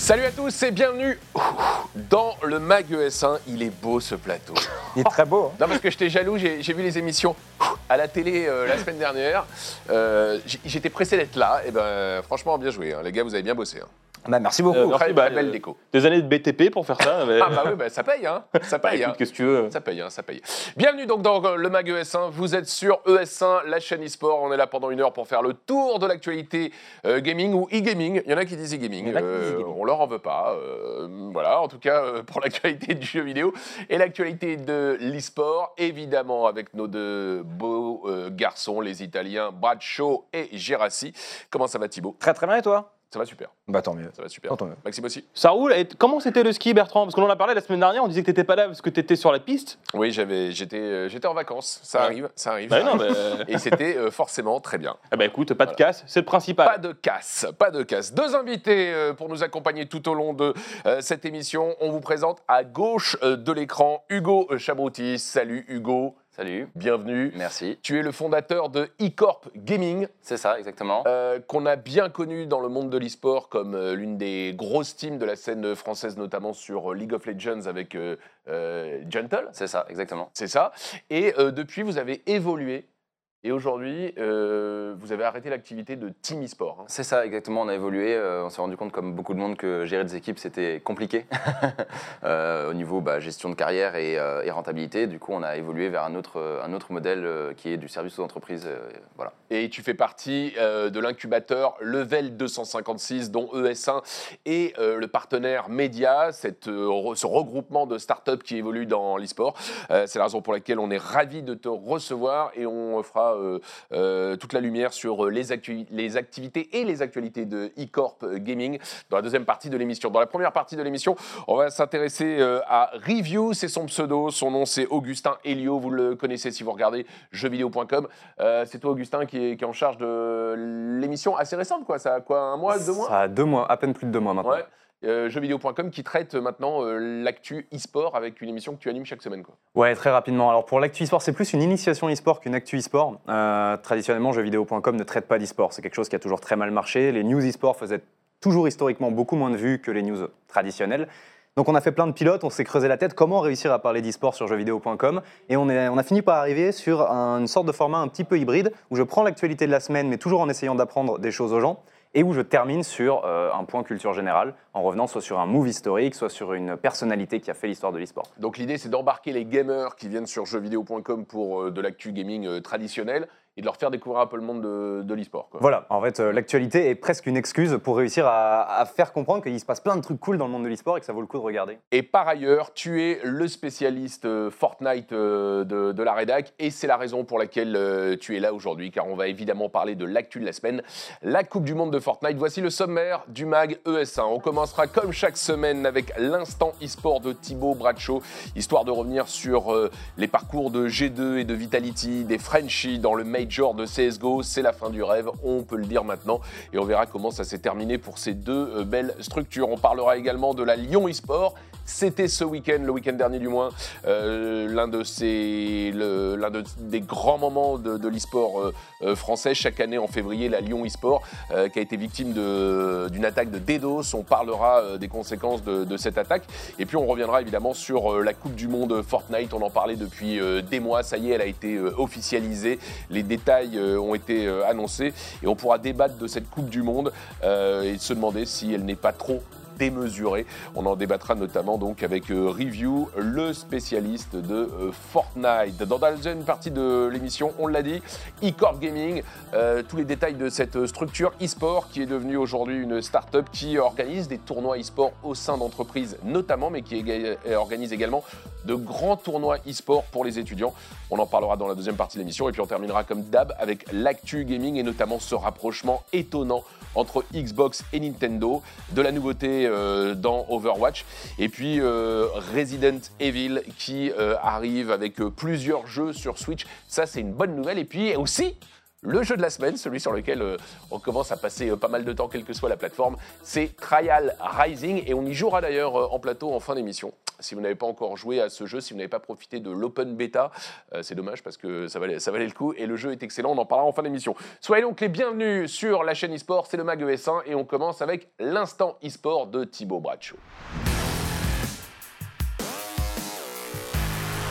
Salut à tous et bienvenue dans le Mag ES1. Il est beau ce plateau. Il est très beau. hein. Non parce que j'étais jaloux, j'ai vu les émissions à la télé euh, la semaine dernière. Euh, J'étais pressé d'être là. Et ben franchement bien joué, hein. les gars vous avez bien bossé. hein. Bah, merci beaucoup. Euh, merci, bah, très belle euh, déco. Des années de BTP pour faire ça. mais- Ah bah oui, bah, ça paye, hein. Ça Bah, paye. hein. qu'est-ce que tu veux Ça paye, hein, ça paye. Bienvenue donc dans le Mag ES1. Vous êtes sur ES1, la chaîne e-sport. On est là pendant une heure pour faire le tour de l'actualité euh, gaming ou e-gaming. Il y en a qui disent e-gaming. Euh, on leur en veut pas. Euh, voilà, en tout cas euh, pour l'actualité du jeu vidéo et l'actualité de l'e-sport, évidemment avec nos deux beaux euh, garçons, les Italiens Bradshaw et Gerassi. Comment ça va Thibaut? Très très bien et toi? Ça va super. Bah tant mieux. Ça va super. Tant mieux. Maxime aussi Ça roule. Et comment c'était le ski, Bertrand? Parce qu'on en a parlé la semaine dernière, on disait que t'étais pas là parce que t'étais sur la piste. Oui, j'avais, j'étais, euh, j'étais en vacances. Ça Ouais. arrive, ça arrive. Bah ça non, arrive. mais. Et c'était euh, forcément très bien. Ah bah écoute, pas de casse, c'est le principal. Pas de casse, pas de casse. Deux invités euh, pour nous accompagner tout au long de euh, cette émission. On vous présente à gauche euh, de l'écran Hugo Chabroutis. Salut Hugo, Salut, bienvenue. merci. Tu es le fondateur de eCorp Gaming, C'est ça, exactement. euh, qu'on a bien connu dans le monde de l'e-sport comme euh, l'une des grosses teams de la scène française, notamment sur euh, League of Legends avec euh, Gentle. C'est ça, exactement. C'est ça. Et depuis, vous avez évolué. Et aujourd'hui, euh, vous avez arrêté l'activité de Team eSport. hein. C'est ça, exactement. On a évolué. euh, on s'est rendu compte, comme beaucoup de monde, que gérer des équipes, c'était compliqué Euh, au niveau bah, gestion de carrière et, euh, et rentabilité. Du coup, on a évolué vers un autre, euh, un autre modèle euh, qui est du service aux entreprises. euh, voilà. Et tu fais partie euh, de l'incubateur Level 256, dont ES1 est euh, le partenaire média, cette, euh, re- ce regroupement de startups qui évoluent dans l'e-sport. Euh, C'est la raison pour laquelle on est ravis de te recevoir et on fera euh, euh, toute la lumière sur euh, les, actu- les activités et les actualités de eCorp Gaming dans la deuxième partie de l'émission. Dans la première partie de l'émission, on va s'intéresser à Review, c'est son pseudo, son nom c'est Augustin Helio, vous le connaissez si vous regardez jeuxvideo.com. Euh, c'est toi Augustin qui est, qui est en charge de l'émission assez récente, quoi. Ça a quoi, un mois, deux mois? Ça a deux mois, à peine plus de deux mois maintenant. Ouais. Euh, jeuxvideo.com qui traite maintenant euh, l'actu e-sport avec une émission que tu animes chaque semaine. Quoi. Ouais, très rapidement. Alors pour l'actu e-sport, c'est plus une initiation e-sport qu'une actu e-sport. Euh, traditionnellement, jeuxvideo.com ne traite pas d'e-sport. C'est quelque chose qui a toujours très mal marché. Les news e-sport faisaient toujours historiquement beaucoup moins de vues que les news traditionnelles. Donc on a fait plein de pilotes, on s'est creusé la tête comment réussir à parler d'e-sport sur jeuxvideo.com et on a fini par arriver sur un- une sorte de format un petit peu hybride où je prends l'actualité de la semaine mais toujours en essayant d'apprendre des choses aux gens et où je termine sur euh, un point culture générale en revenant soit sur un move historique, soit sur une personnalité qui a fait l'histoire de l'e-sport. Donc l'idée c'est d'embarquer les gamers qui viennent sur jeuxvideo.com pour euh, de l'actu gaming euh, traditionnel et de leur faire découvrir un peu le monde de, de l'e-sport. Voilà, en fait, euh, l'actualité est presque une excuse pour réussir à, à faire comprendre qu'il se passe plein de trucs cool dans le monde de l'e-sport et que ça vaut le coup de regarder. Et par ailleurs, tu es le spécialiste euh, Fortnite euh, de, de la rédac et c'est la raison pour laquelle tu es là aujourd'hui car on va évidemment parler de l'actu de la semaine, la Coupe du Monde de Fortnite. Voici le sommaire du mag ES1. On commencera comme chaque semaine avec l'instant e-sport de Thibaut Bradshaw, histoire de revenir sur les parcours de G2 et de Vitality, des Frenchies dans le Major de CSGO. C'est la fin du rêve, on peut le dire maintenant et on verra comment ça s'est terminé pour ces deux euh, belles structures. On parlera également de la Lyon e-sport. C'était ce week-end, le week-end dernier du moins, euh, l'un de ces, des grands moments de, de l'e-sport euh, euh, français. Chaque année en février, la Lyon e-sport qui a été victime d'une attaque de DDoS. On parlera des conséquences de, de cette attaque. Et puis on reviendra évidemment sur la Coupe du Monde Fortnite. On en parlait depuis des mois. Ça y est, elle a été officialisée. Les détails ont été annoncés. Et on pourra débattre de cette Coupe du Monde et se demander si elle n'est pas trop démesurée. On en débattra notamment donc avec euh, Review, le spécialiste de euh, Fortnite. Dans la deuxième partie de l'émission, on l'a dit, eCorp Gaming, euh, tous les détails de cette structure e-sport qui est devenue aujourd'hui une start-up qui organise des tournois e-sport au sein d'entreprises notamment, mais qui organise également de grands tournois e-sport pour les étudiants. On en parlera dans la deuxième partie de l'émission et puis on terminera comme d'hab avec l'actu gaming et notamment ce rapprochement étonnant entre Xbox et Nintendo, de la nouveauté euh, dans Overwatch et puis euh, Resident Evil qui euh, arrive avec plusieurs jeux sur Switch. Ça c'est une bonne nouvelle et puis aussi le jeu de la semaine, celui sur lequel euh, on commence à passer euh, pas mal de temps, quelle que soit la plateforme. C'est Trial Rising et on y jouera d'ailleurs euh, en plateau en fin d'émission. Si vous n'avez pas encore joué à ce jeu, si vous n'avez pas profité de l'open beta, c'est dommage parce que ça valait, ça valait le coup et le jeu est excellent. On en parlera en fin d'émission. Soyez donc les bienvenus sur la chaîne eSport, c'est le Mag ES1 et on commence avec l'instant eSport de Thibaut Bradshaw.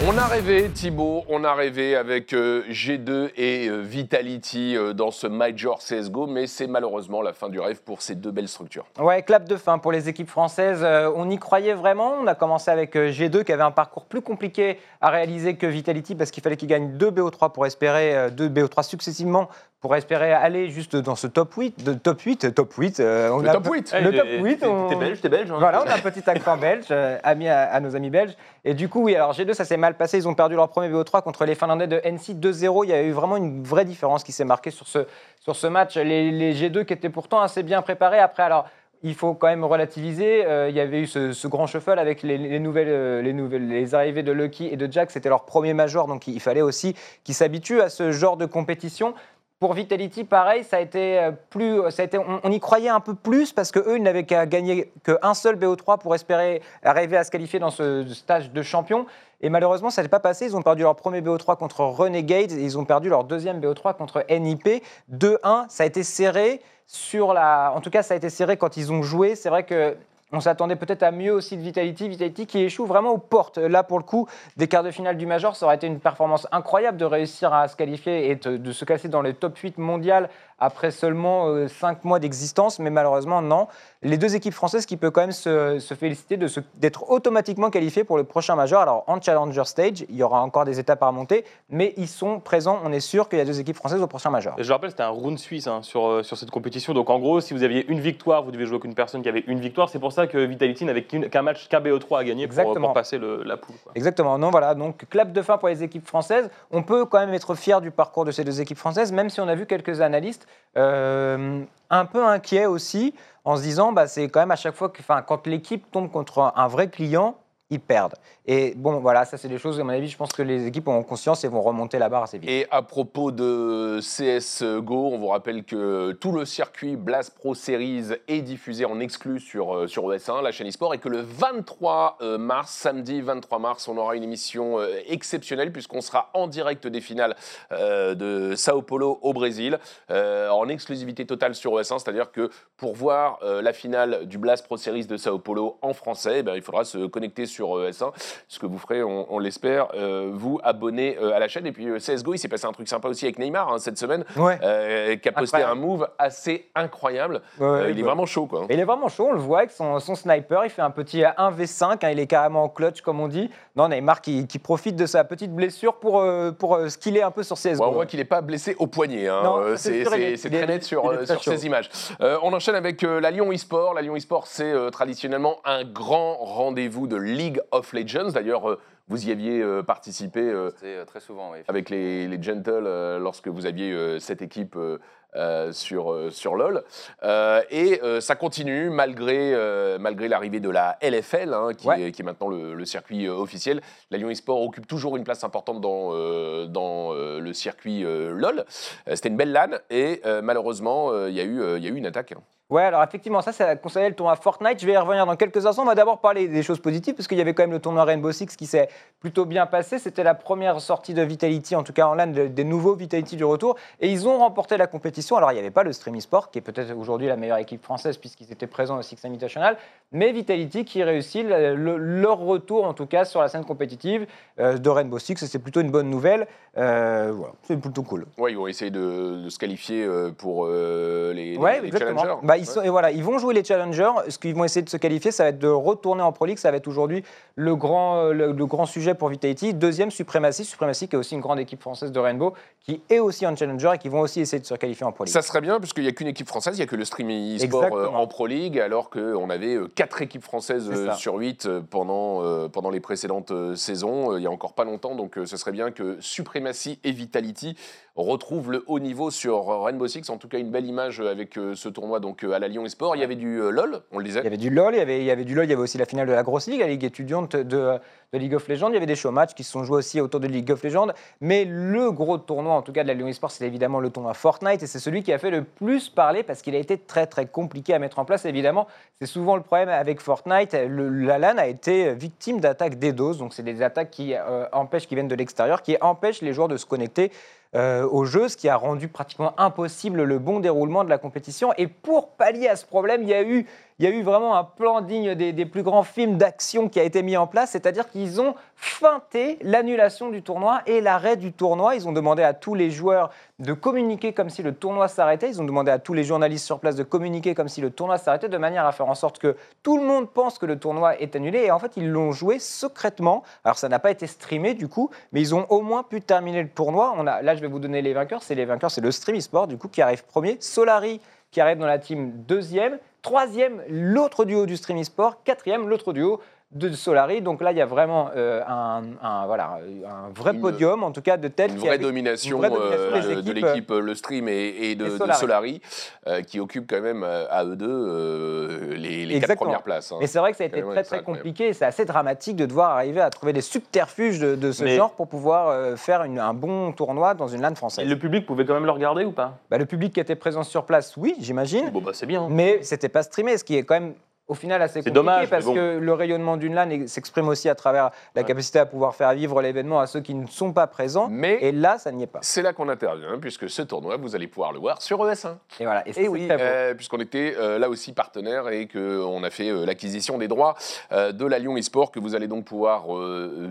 On a rêvé, Thibaut, on a rêvé avec euh, G2 et euh, Vitality euh, dans ce Major CSGO, mais c'est malheureusement la fin du rêve pour ces deux belles structures. Ouais, clap de fin pour les équipes françaises. On y croyait vraiment. On a commencé avec euh, G2 qui avait un parcours plus compliqué à réaliser que Vitality parce qu'il fallait qu'ils gagnent deux BO3 pour espérer, euh, deux BO3 successivement pour espérer aller juste dans ce top 8. De, top 8, top 8. euh, on Le a- top 8. Le top 8. T'es on- t'es belge, t'es belge. hein. Voilà, on a un petit accent belge, euh, ami à, à nos amis belges. Et du coup, oui, alors G2, ça s'est mal passé. Ils ont perdu leur premier BO3 contre les Finlandais de NC 2-0. Il y a eu vraiment une vraie différence qui s'est marquée sur ce, sur ce match. Les, les G2 qui étaient pourtant assez bien préparés. Après, alors. Il faut quand même relativiser. Euh, il y avait eu ce, ce grand shuffle avec les, les nouvelles, euh, les nouvelles, les arrivées de Lucky et de Jack. C'était leur premier major, donc il fallait aussi qu'ils s'habituent à ce genre de compétition. Pour Vitality, pareil, ça a été euh, plus, ça a été, on, y croyait un peu plus parce que eux, ils n'avaient qu'à gagner qu'un seul BO3 pour espérer arriver à se qualifier dans ce stage de champion. Et malheureusement, ça n'est pas passé. Ils ont perdu leur premier BO3 contre Renegades et ils ont perdu leur deuxième BO3 contre NIP. 2-1, ça a été serré sur la. En tout cas, ça a été serré quand ils ont joué. C'est vrai que. On s'attendait peut-être à mieux aussi de Vitality. Vitality qui échoue vraiment aux portes. Là, pour le coup, des quarts de finale du Major, ça aurait été une performance incroyable de réussir à se qualifier et de, se classer dans le top 8 mondial après seulement 5 mois d'existence. Mais malheureusement, non. Les deux équipes françaises qui peuvent quand même se, se féliciter d'être automatiquement qualifiées pour le prochain Major. Alors, en Challenger Stage, il y aura encore des étapes à remonter, mais ils sont présents. On est sûr qu'il y a deux équipes françaises au prochain Major. Et je rappelle, c'était un round suisse hein, sur, euh, sur cette compétition. Donc en gros, si vous aviez une victoire, vous devez jouer avec une personne qui avait une victoire. C'est pour ça que Vitality n'avait qu'une- qu'un match, qu'un BO3 à gagner pour, Exactement. pour passer le- la poule. quoi. Exactement. Non, voilà. Donc, clap de fin pour les équipes françaises. On peut quand même être fier du parcours de ces deux équipes françaises, même si on a vu quelques analystes euh, un peu inquiets aussi, en se disant, bah, c'est quand même à chaque fois que, quand l'équipe tombe contre un vrai client, ils perdent. Et bon, voilà, ça c'est des choses, à mon avis, je pense que les équipes ont conscience et vont remonter la barre assez vite. Et à propos de CSGO, on vous rappelle que tout le circuit Blast Pro Series est diffusé en exclu sur, euh, sur ES1, la chaîne eSport, et que le 23 euh, mars, samedi 23 mars, on aura une émission euh, exceptionnelle puisqu'on sera en direct des finales de Sao Paulo au Brésil, en exclusivité totale sur ES1, c'est-à-dire que pour voir la finale du Blast Pro Series de Sao Paulo en français, eh ben, il faudra se connecter sur ES1, ce que vous ferez, on, on l'espère, euh, vous abonner euh, à la chaîne. Et puis euh, CSGO, il s'est passé un truc sympa aussi avec Neymar hein, cette semaine, Ouais. euh, qui a posté Incroyable. un move assez incroyable. Ouais, Euh, ouais, il est vraiment chaud, quoi. Il est vraiment chaud, on le voit avec son, son sniper, il fait un petit 1v5, hein, il est carrément en clutch comme on dit. Non, Neymar qui, qui profite de sa petite blessure pour, euh, pour euh, skiller un peu sur CSGO. On voit qu'il n'est pas blessé au poignet. hein. Euh, c'est très net sur, euh, très sur ces images. Euh, on enchaîne avec euh, la Lyon eSport. La Lyon eSport, c'est euh, traditionnellement un grand rendez-vous de League of Legends. D'ailleurs, euh, vous y aviez euh, participé euh, euh, très souvent, oui. avec les, les Gentle euh, lorsque vous aviez euh, cette équipe euh, euh, sur, euh, sur LoL. Euh, et euh, ça continue malgré, euh, malgré l'arrivée de la LFL, hein, qui, Ouais. est, qui est maintenant le, le circuit euh, officiel. La Lyon eSport occupe toujours une place importante dans, euh, dans euh, le circuit euh, LoL. Euh, C'était une belle LAN et euh, malheureusement, euh, il y, a eu, euh, il y a eu une attaque. hein. Ouais, alors effectivement, ça, ça concernait le tournoi Fortnite. Je vais y revenir dans quelques instants. On va d'abord parler des choses positives, parce qu'il y avait quand même le tournoi Rainbow Six qui s'est plutôt bien passé. C'était la première sortie de Vitality, en tout cas en LAN, de- des nouveaux Vitality du retour. Et ils ont remporté la compétition. Alors, il n'y avait pas le Stream eSport, qui est peut-être aujourd'hui la meilleure équipe française, puisqu'ils étaient présents au Six Invitational, mais Vitality qui réussit le- le- leur retour, en tout cas, sur la scène compétitive euh, de Rainbow Six. C'est plutôt une bonne nouvelle. Euh, voilà, c'est plutôt cool. Ouais, ils vont essayer de, de se qualifier euh, pour euh, les, Ouais, les exactement. challengers. Bah, ils, Ouais. et voilà, ils vont jouer les challengers. Ce qu'ils vont essayer de se qualifier, ça va être de retourner en Pro League. Ça va être aujourd'hui le grand, le, le grand sujet pour Vitality. Deuxième, Supremacy. Supremacy, qui est aussi une grande équipe française de Rainbow, qui est aussi en challenger et qui vont aussi essayer de se qualifier en Pro League. Ça serait bien, puisqu'il n'y a qu'une équipe française, il n'y a que le stream e-sport euh, en Pro League, alors qu'on avait euh, quatre équipes françaises euh, sur 8 pendant, pendant les précédentes saisons, il y a encore pas longtemps, donc ce serait bien que Supremacy et Vitality retrouve le haut niveau sur Rainbow Six. En tout cas, une belle image avec ce tournoi donc à la Lyon Esport. Il y avait du LOL, on le disait. Il y avait du LoL, il y avait, il y avait du LoL, il y avait aussi la finale de la grosse ligue, la ligue étudiante de, de League of Legends. Il y avait des show matchs qui se sont joués aussi autour de League of Legends. Mais le gros tournoi, en tout cas de la Lyon Esports, c'est évidemment le tournoi Fortnite. Et c'est celui qui a fait le plus parler parce qu'il a été très très compliqué à mettre en place. Évidemment, c'est souvent le problème avec Fortnite. Le, la LAN a été victime d'attaques DDoS. Donc c'est des attaques qui euh, empêchent, qui viennent de l'extérieur, qui empêchent les joueurs de se connecter euh, au jeu, ce qui a rendu pratiquement impossible le bon déroulement de la compétition. Et pour pallier à ce problème, il y a eu, il y a eu vraiment un plan digne des, des plus grands films d'action qui a été mis en place, c'est-à-dire qu'ils ont feinté l'annulation du tournoi et l'arrêt du tournoi. Ils ont demandé à tous les joueurs de communiquer comme si le tournoi s'arrêtait. Ils ont demandé à tous les journalistes sur place de communiquer comme si le tournoi s'arrêtait, de manière à faire en sorte que tout le monde pense que le tournoi est annulé. Et en fait, ils l'ont joué secrètement. Alors, ça n'a pas été streamé du coup, mais ils ont au moins pu terminer le tournoi. On a, là, je vais vous donner les vainqueurs. C'est les vainqueurs, c'est le Stream eSport du coup qui arrive premier. Solari qui arrive dans la team deuxième. Troisième, l'autre duo du Stream eSport. Quatrième, l'autre duo de Solari. Donc là, il y a vraiment euh, un, un- voilà, un vrai Une- podium, en tout cas de tête. Une vraie domination, une vraie domination euh, des de l'équipe euh, Le Stream et, et de, et de Solari. Euh, qui occupe quand même à eux deux les, les quatre premières places. hein. Mais c'est vrai que ça a été très très compliqué c'est assez dramatique de devoir arriver à trouver des subterfuges de, de ce Mais- genre pour pouvoir euh, faire une- un bon tournoi dans une LAN française. Le public pouvait quand même le regarder ou pas? Bah, le public qui était présent sur place, oui, j'imagine, Bon, bah c'est bien. mais c'était pas streamé, ce qui est quand même au final assez compliqué dommage, parce bon. que le rayonnement d'une LAN s'exprime aussi à travers la Ouais. capacité à pouvoir faire vivre l'événement à ceux qui ne sont pas présents. Mais Et là, ça n'y est pas. c'est là qu'on intervient, puisque ce tournoi, vous allez pouvoir le voir sur ES1. Et voilà. Et, Et c'est oui, euh, puisqu'on était euh, là aussi partenaire et qu'on a fait euh, l'acquisition des droits euh, de la Lyon eSport, que vous allez donc pouvoir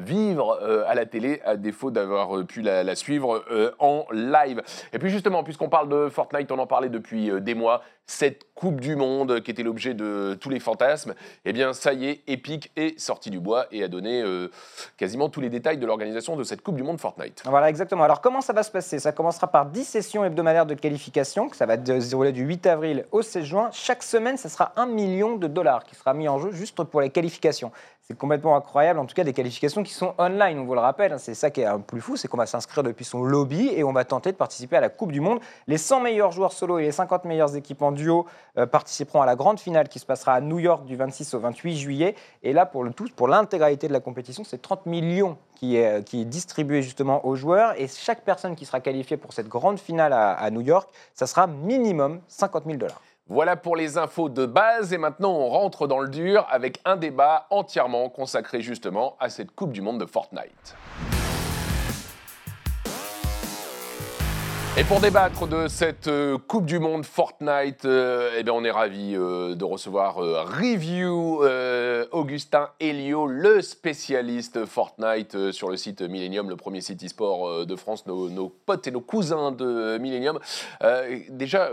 vivre à la télé, à défaut d'avoir pu la, la suivre en live. Et puis justement, puisqu'on parle de Fortnite, on en parlait depuis des mois, cette Coupe du Monde qui était l'objet de tous les eh bien ça y est, Epic est sorti du bois et a donné euh, quasiment tous les détails de l'organisation de cette Coupe du Monde Fortnite. Voilà, exactement. Alors, comment ça va se passer? Ça commencera par 10 sessions hebdomadaires de qualification, que ça va se dérouler du 8 avril au 16 juin. Chaque semaine, ce sera 1 million de dollars qui sera mis en jeu juste pour les qualifications. C'est complètement incroyable, en tout cas des qualifications qui sont online, on vous le rappelle. hein. C'est ça qui est un plus fou, c'est qu'on va s'inscrire depuis son lobby et on va tenter de participer à la Coupe du Monde. Les 100 meilleurs joueurs solo et les 50 meilleures équipes en duo euh, participeront à la grande finale qui se passera à New York du 26 au 28 juillet. Et là, pour le tout, pour l'intégralité de la compétition, c'est 30 millions qui est, qui est distribué justement aux joueurs. Et chaque personne qui sera qualifiée pour cette grande finale à, à New York, ça sera minimum 50 000 dollars. Voilà pour les infos de base et maintenant on rentre dans le dur avec un débat entièrement consacré justement à cette Coupe du Monde de Fortnite. Et pour débattre de cette euh, Coupe du Monde Fortnite, euh, eh bien on est ravi euh, de recevoir euh, Review Augustin Elio, le spécialiste Fortnite sur le site Millennium, le premier site e-sport de France, nos, potes et nos cousins de Millennium. Déjà,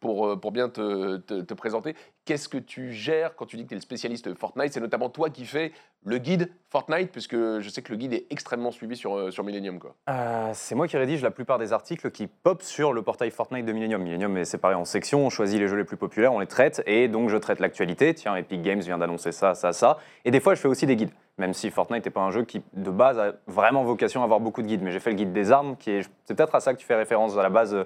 pour, pour bien te- te présenter, qu'est-ce que tu gères quand tu dis que tu es le spécialiste Fortnite? C'est notamment toi qui fais le guide Fortnite, puisque je sais que le guide est extrêmement suivi sur, euh, sur Millennium. Quoi. Euh, c'est moi qui rédige la plupart des articles qui pop sur le portail Fortnite de Millennium. Millennium est séparé en sections, on choisit les jeux les plus populaires, on les traite, et donc je traite l'actualité. Tiens, Epic Games vient d'annoncer ça, ça, ça. Et des fois, je fais aussi des guides, même si Fortnite n'est pas un jeu qui, de base, a vraiment vocation à avoir beaucoup de guides. Mais j'ai fait le guide des armes, qui est. C'est peut-être à ça que tu fais référence à la base.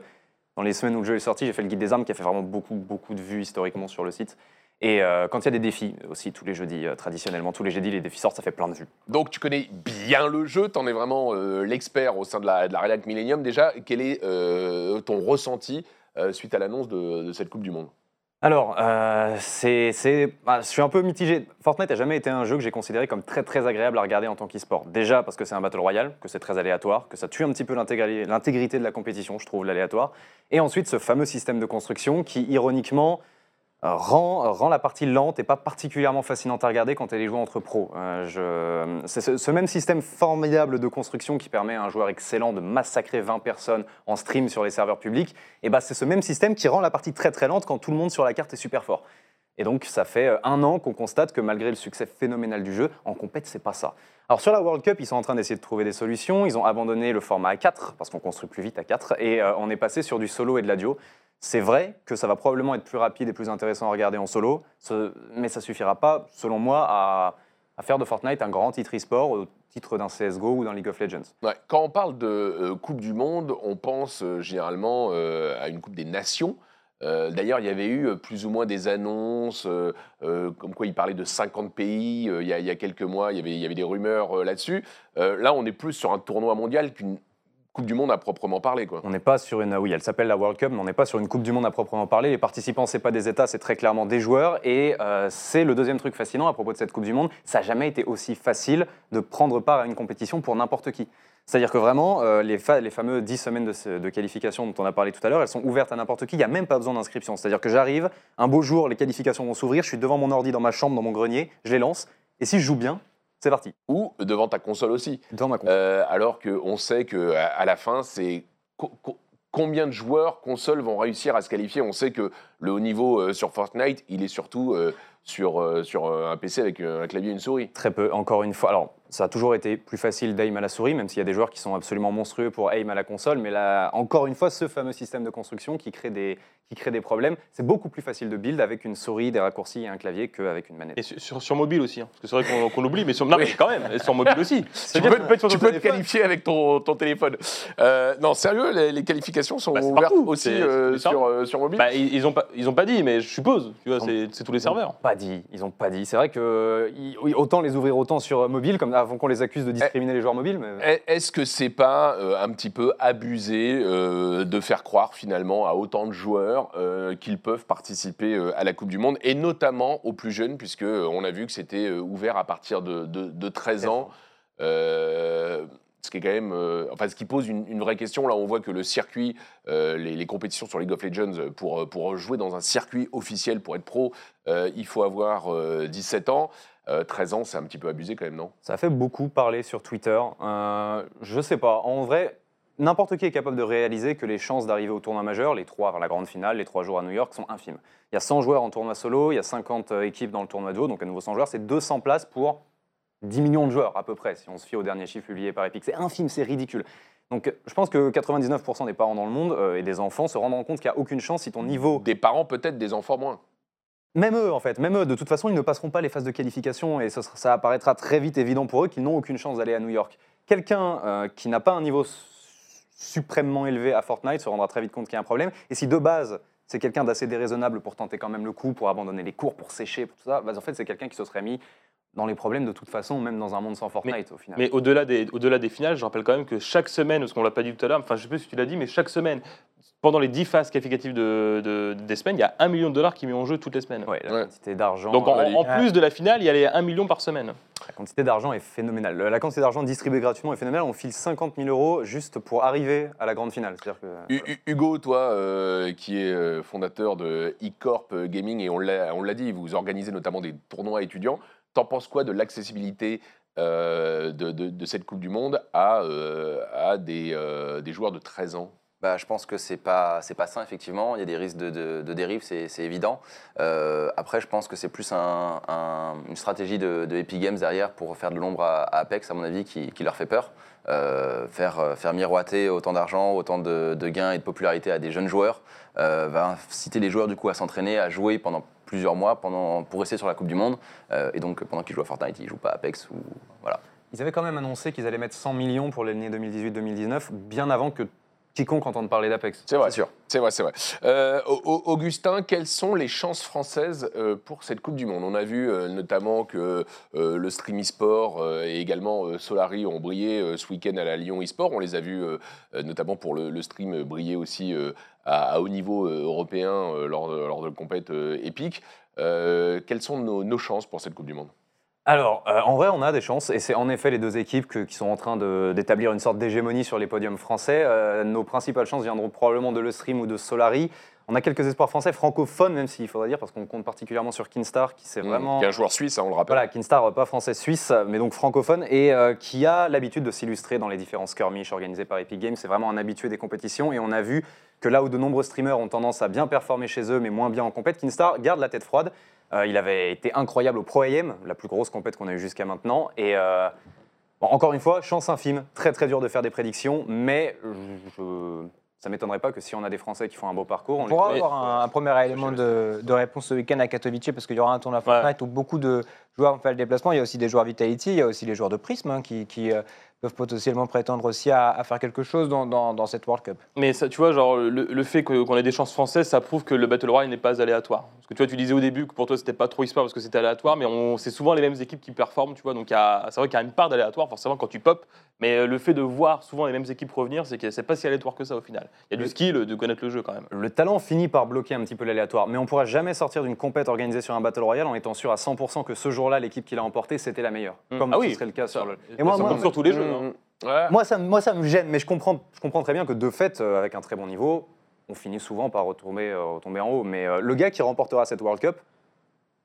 Dans les semaines où le jeu est sorti, j'ai fait le guide des armes qui a fait vraiment beaucoup, de vues historiquement sur le site. Et euh, quand il y a des défis, aussi tous les jeudis, euh, traditionnellement, tous les jeudis, les défis sortent, ça fait plein de vues. Donc tu connais bien le jeu, tu en es vraiment euh, l'expert au sein de la, de la Millennium. Déjà, quel est ton ressenti suite à l'annonce de cette Coupe du Monde? Alors, euh, c'est, bah, je suis un peu mitigé. Fortnite n'a jamais été un jeu que j'ai considéré comme très très agréable à regarder en tant qu'e-sport. Déjà parce que c'est un battle royale, que c'est très aléatoire, que ça tue un petit peu l'intégrité de la compétition, je trouve, l'aléatoire. Et ensuite, ce fameux système de construction qui, ironiquement, rend, la partie lente et pas particulièrement fascinante à regarder quand elle est jouée entre pros. Euh, c'est ce, ce même système formidable de construction qui permet à un joueur excellent de massacrer 20 personnes en stream sur les serveurs publics. Et bah, c'est ce même système qui rend la partie très très lente quand tout le monde sur la carte est super fort. Et donc, ça fait euh, un an qu'on constate que malgré le succès phénoménal du jeu, en compète, c'est pas ça. Alors, sur la World Cup, ils sont en train d'essayer de trouver des solutions. Ils ont abandonné le format à 4, parce qu'on construit plus vite à 4, et euh, on est passé sur du solo et de la duo. C'est vrai que ça va probablement être plus rapide et plus intéressant à regarder en solo, mais ça suffira pas, selon moi, à, faire de Fortnite un grand titre e-sport. titre d'un CSGO ou d'un League of Legends. Quand on parle de euh, Coupe du Monde, on pense euh, généralement euh, à une Coupe des Nations. D'ailleurs, il y avait eu plus ou moins des annonces, comme quoi il parlait de 50 pays il y, a- quelques mois, il y avait, il y avait des rumeurs là-dessus. Là, on est plus sur un tournoi mondial qu'une Coupe du Monde à proprement parler. Quoi. On n'est pas sur une. Oui, elle s'appelle la World Cup, mais on n'est pas sur une Coupe du Monde à proprement parler. Les participants, c'est pas des États, c'est très clairement des joueurs. Et euh, c'est le deuxième truc fascinant à propos de cette Coupe du Monde. Ça n'a jamais été aussi facile de prendre part à une compétition pour n'importe qui. C'est-à-dire que vraiment, euh, les, fa- fameux 10 semaines de, ce- de qualification dont on a parlé tout à l'heure, elles sont ouvertes à n'importe qui. Il n'y a même pas besoin d'inscription. C'est-à-dire que j'arrive, un beau jour, les qualifications vont s'ouvrir, je suis devant mon ordi dans ma chambre, dans mon grenier, je les lance. Et si je joue bien, c'est parti. Ou devant ta console aussi. Devant ma console. Euh, alors qu'on sait qu'à à la fin, c'est co- co- combien de joueurs consoles vont réussir à se qualifier. On sait que le haut niveau euh, sur Fortnite, il est surtout euh, sur, sur un PC avec un clavier et une souris. Très peu, encore une fois. Alors, ça a toujours été plus facile d'aim à la souris, même s'il y a des joueurs qui sont absolument monstrueux pour aim à la console. Mais là, encore une fois, ce fameux système de construction qui crée des, qui crée des problèmes, c'est beaucoup plus facile de build avec une souris, des raccourcis et un clavier qu'avec une manette. Et sur, mobile aussi, hein, parce que c'est vrai qu'on l'oublie, mais sur, non, mais quand même, et sur mobile aussi. Tu peux, que tu peux te qualifier avec ton, ton téléphone. Euh, non, sérieux, les, les qualifications sont Bah, ouvertes partout. aussi euh, sur, euh, sur mobile Bah, ils, ils ont pas, ils ont pas dit, mais je suppose. Tu vois, c'est tous les serveurs. Pas dit, ils ont pas dit. C'est vrai que ils- oui, autant les ouvrir autant sur mobile, comme avant qu'on les accuse de discriminer les joueurs mobiles. Mais... Est- Est-ce que c'est pas euh, un petit peu abusé euh, de faire croire finalement à autant de joueurs euh, qu'ils peuvent participer à la Coupe du Monde et notamment aux plus jeunes puisque on a vu que c'était ouvert à partir de, de- de 13 ans. Ce qui est quand même, euh, enfin, ce qui pose une, une vraie question. Là, on voit que le circuit, euh, les, les compétitions sur League of Legends, pour, pour jouer dans un circuit officiel, pour être pro, euh, il faut avoir euh, 17 ans. Euh, 13 ans, c'est un petit peu abusé quand même, non? Ça a fait beaucoup parler sur Twitter. Euh, je sais pas. En vrai, n'importe qui est capable de réaliser que les chances d'arriver au tournoi majeur, les trois avant la grande finale, les trois jours à New York, sont infimes. Il y a 100 joueurs en tournoi solo, il y a 50 euh, équipes dans le tournoi haut, donc à nouveau 100 joueurs, c'est 200 places pour 10 millions de joueurs à peu près, si on se fie au dernier chiffre publié par Epic. C'est infime, c'est ridicule. Donc je pense que 99% des parents dans le monde euh, et des enfants se rendront compte qu'il n'y a aucune chance si ton niveau Des parents peut-être, des enfants moins. Même eux, en fait, même eux, de toute façon, ils ne passeront pas les phases de qualification et ça apparaîtra très vite évident pour eux qu'ils n'ont aucune chance d'aller à New York. Quelqu'un euh, qui n'a pas un niveau su- suprêmement élevé à Fortnite se rendra très vite compte qu'il y a un problème. Et si de base, c'est quelqu'un d'assez déraisonnable pour tenter quand même le coup, pour abandonner les cours, pour sécher, pour tout ça, bah, en fait, c'est quelqu'un qui se serait mis dans les problèmes de toute façon, même dans un monde sans Fortnite au final. Mais au-delà des, au-delà des finales, je rappelle quand même que chaque semaine, parce qu'on l'a pas dit tout à l'heure, enfin je sais pas si tu l'as dit, mais chaque semaine, pendant les 10 phases qualificatives de, de- des semaines, il y a 1 million de dollars qui mis en jeu toutes les semaines. Ouais, la Ouais. quantité d'argent. Donc en, Valide. en plus de la finale, il y a les 1 million par semaine. La quantité d'argent est phénoménale. Le- La quantité d'argent distribuée gratuitement est phénoménale. On file 50 000 euros juste pour arriver à la grande finale. C'est-à-dire que Hu- Hu- Hugo, toi, euh, qui est euh, fondateur de e-corp Gaming, et on l'a on l'a dit, vous organisez notamment des tournois étudiants, t'en penses quoi de l'accessibilité euh, de, de- de cette Coupe du Monde à, euh, à des, euh, des joueurs de 13 ans? Bah, je pense que c'est pas pas sain effectivement. Il y a des risques de, de, dérive, c'est évident. Euh, après, je pense que c'est plus un- un- une stratégie de, de Epic Games derrière pour faire de l'ombre à, Apex, à mon avis, qui, qui leur fait peur. Euh, faire, faire miroiter autant d'argent, autant de, gains et de popularité à des jeunes joueurs euh, va inciter les joueurs du coup à s'entraîner, à jouer pendant plusieurs mois pendant, pour rester sur la Coupe du Monde. Euh, et donc pendant qu'ils jouent à Fortnite, ils jouent pas à Apex ou voilà. Ils avaient quand même annoncé qu'ils allaient mettre 100 millions pour l'année 2018-2019, bien avant que quiconque entende parler d'Apex. C'est vrai, C'est sûr. C'est vrai, c'est vrai. Euh, Au- Au- Augustin, quelles sont les chances françaises euh, pour cette Coupe du Monde? On a vu euh, notamment que le stream e-sport et également Solari ont brillé ce week-end à la Lyon e-sport. On les a vus notamment pour le, le stream briller aussi à, haut niveau européen lors, de, lors de compètes épiques. Euh, quelles sont nos, nos chances pour cette Coupe du Monde? Alors, euh, en vrai, on a des chances, et c'est en effet les deux équipes que- qui sont en train d'établir une sorte d'hégémonie sur les podiums français. Euh, nos principales chances viendront probablement de Le Stream ou de Solari. On a quelques espoirs français francophones, même s'il faudrait dire, parce qu'on compte particulièrement sur Kinstar, qui c'est vraiment... Qui est un joueur suisse, hein, on le rappelle. Voilà, Kinstar, euh, pas français-suisse, mais donc francophone, et euh, qui a l'habitude de s'illustrer dans les différents skirmishes organisés par Epic Games. C'est vraiment un habitué des compétitions, et on a vu que là où de nombreux streamers ont tendance à bien performer chez eux, mais moins bien en compète, Kinstar garde la tête froide. Euh, il avait été incroyable au Pro AM, la plus grosse compète qu'on a eue jusqu'à maintenant, et euh, bon, encore une fois, chance infime, très très dur de faire des prédictions, mais je, je- ça m'étonnerait pas que si on a des Français qui font un beau parcours, on On pourra avoir un, un premier élément de, de réponse ce week-end à Katowice parce qu'il y aura un tournoi Fortnite où beaucoup de joueurs ont fait le déplacement. Il y a aussi des joueurs Vitality, il y a aussi les joueurs de Prism hein, qui, qui, euh, peuvent potentiellement prétendre aussi à, à faire quelque chose dans, dans- dans cette World Cup. Mais ça, tu vois, genre, le, le fait qu'on ait des chances françaises, ça prouve que le Battle Royale n'est pas aléatoire. Parce que tu vois, tu disais au début que pour toi, c'était pas trop e-sport parce que c'était aléatoire, mais on- c'est souvent les mêmes équipes qui performent, tu vois. Donc, c'est vrai qu'il y a une part d'aléatoire, forcément, quand tu pop. Mais euh, le fait de voir souvent les mêmes équipes revenir, c'est que c'est pas si aléatoire que ça au final. Il y a du skill de connaître le jeu quand même. Le talent finit par bloquer un petit peu l'aléatoire, mais on pourra jamais sortir d'une compète organisée sur un Battle Royale en étant sûr à 100% que ce jour-là, l'équipe qui l'a emporté, c'était la meilleure. Mm. Comme Ah ce oui, serait le cas ça. sur le. Et moi, ça compte sur tous les jeux. Hein. Ouais. Moi, ça, me- moi, ça me gêne, mais je comprends, je comprends très bien que de fait, euh, avec un très bon niveau, on finit souvent par retomber, euh, retomber en haut. Mais euh, le gars qui remportera cette World Cup,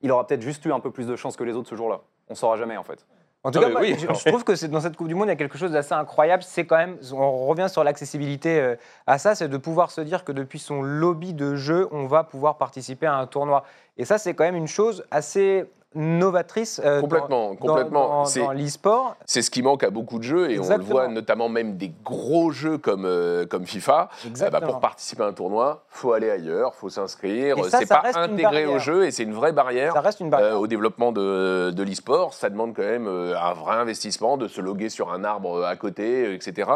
il aura peut-être juste eu un peu plus de chance que les autres ce jour-là. On saura jamais en fait. En tout Ah cas, moi, oui. je, je trouve que c'est- dans cette Coupe du Monde, il y a quelque chose d'assez incroyable. C'est quand même, on revient sur l'accessibilité euh, à ça, c'est de pouvoir se dire que depuis son lobby de jeu, on va pouvoir participer à un tournoi. Et ça, c'est quand même une chose assez novatrice euh, Complètement, dans, complètement. dans- dans l'e-sport. C'est ce qui manque à beaucoup de jeux et on le voit notamment même des gros jeux comme, euh, comme FIFA. Ben, Exactement. pour participer à un tournoi, faut aller ailleurs, faut s'inscrire. C'est pas intégré au jeu et c'est une vraie barrière. Ça reste une barrière. euh, au développement de, de l'e-sport, ça demande quand même euh, un vrai investissement, de se loguer sur un arbre euh, à côté, euh, etc.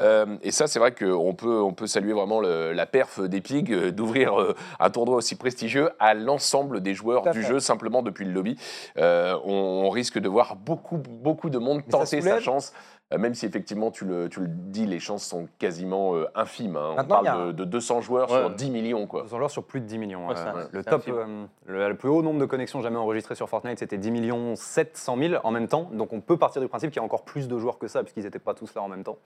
Euh, et ça, c'est vrai qu'on peut, on peut saluer vraiment le- la perf d'Epic euh, d'ouvrir euh, un tournoi aussi prestigieux à l'ensemble des joueurs du fait. jeu, simplement depuis le lobby. Euh, on, on risque de voir beaucoup, beaucoup de monde Mais tenter sa chance, euh, même si effectivement, tu le, tu le dis, les chances sont quasiment euh, infimes. hein. On a parle de, de 200 joueurs Ouais. sur 10 millions. Quoi. 200 joueurs sur plus de 10 millions. Ouais, euh, un- le top, euh, le, le plus haut nombre de connexions jamais enregistrées sur Fortnite, c'était 10 millions 700 000 en même temps. Donc on peut partir du principe qu'il y a encore plus de joueurs que ça, puisqu'ils n'étaient pas tous là en même temps.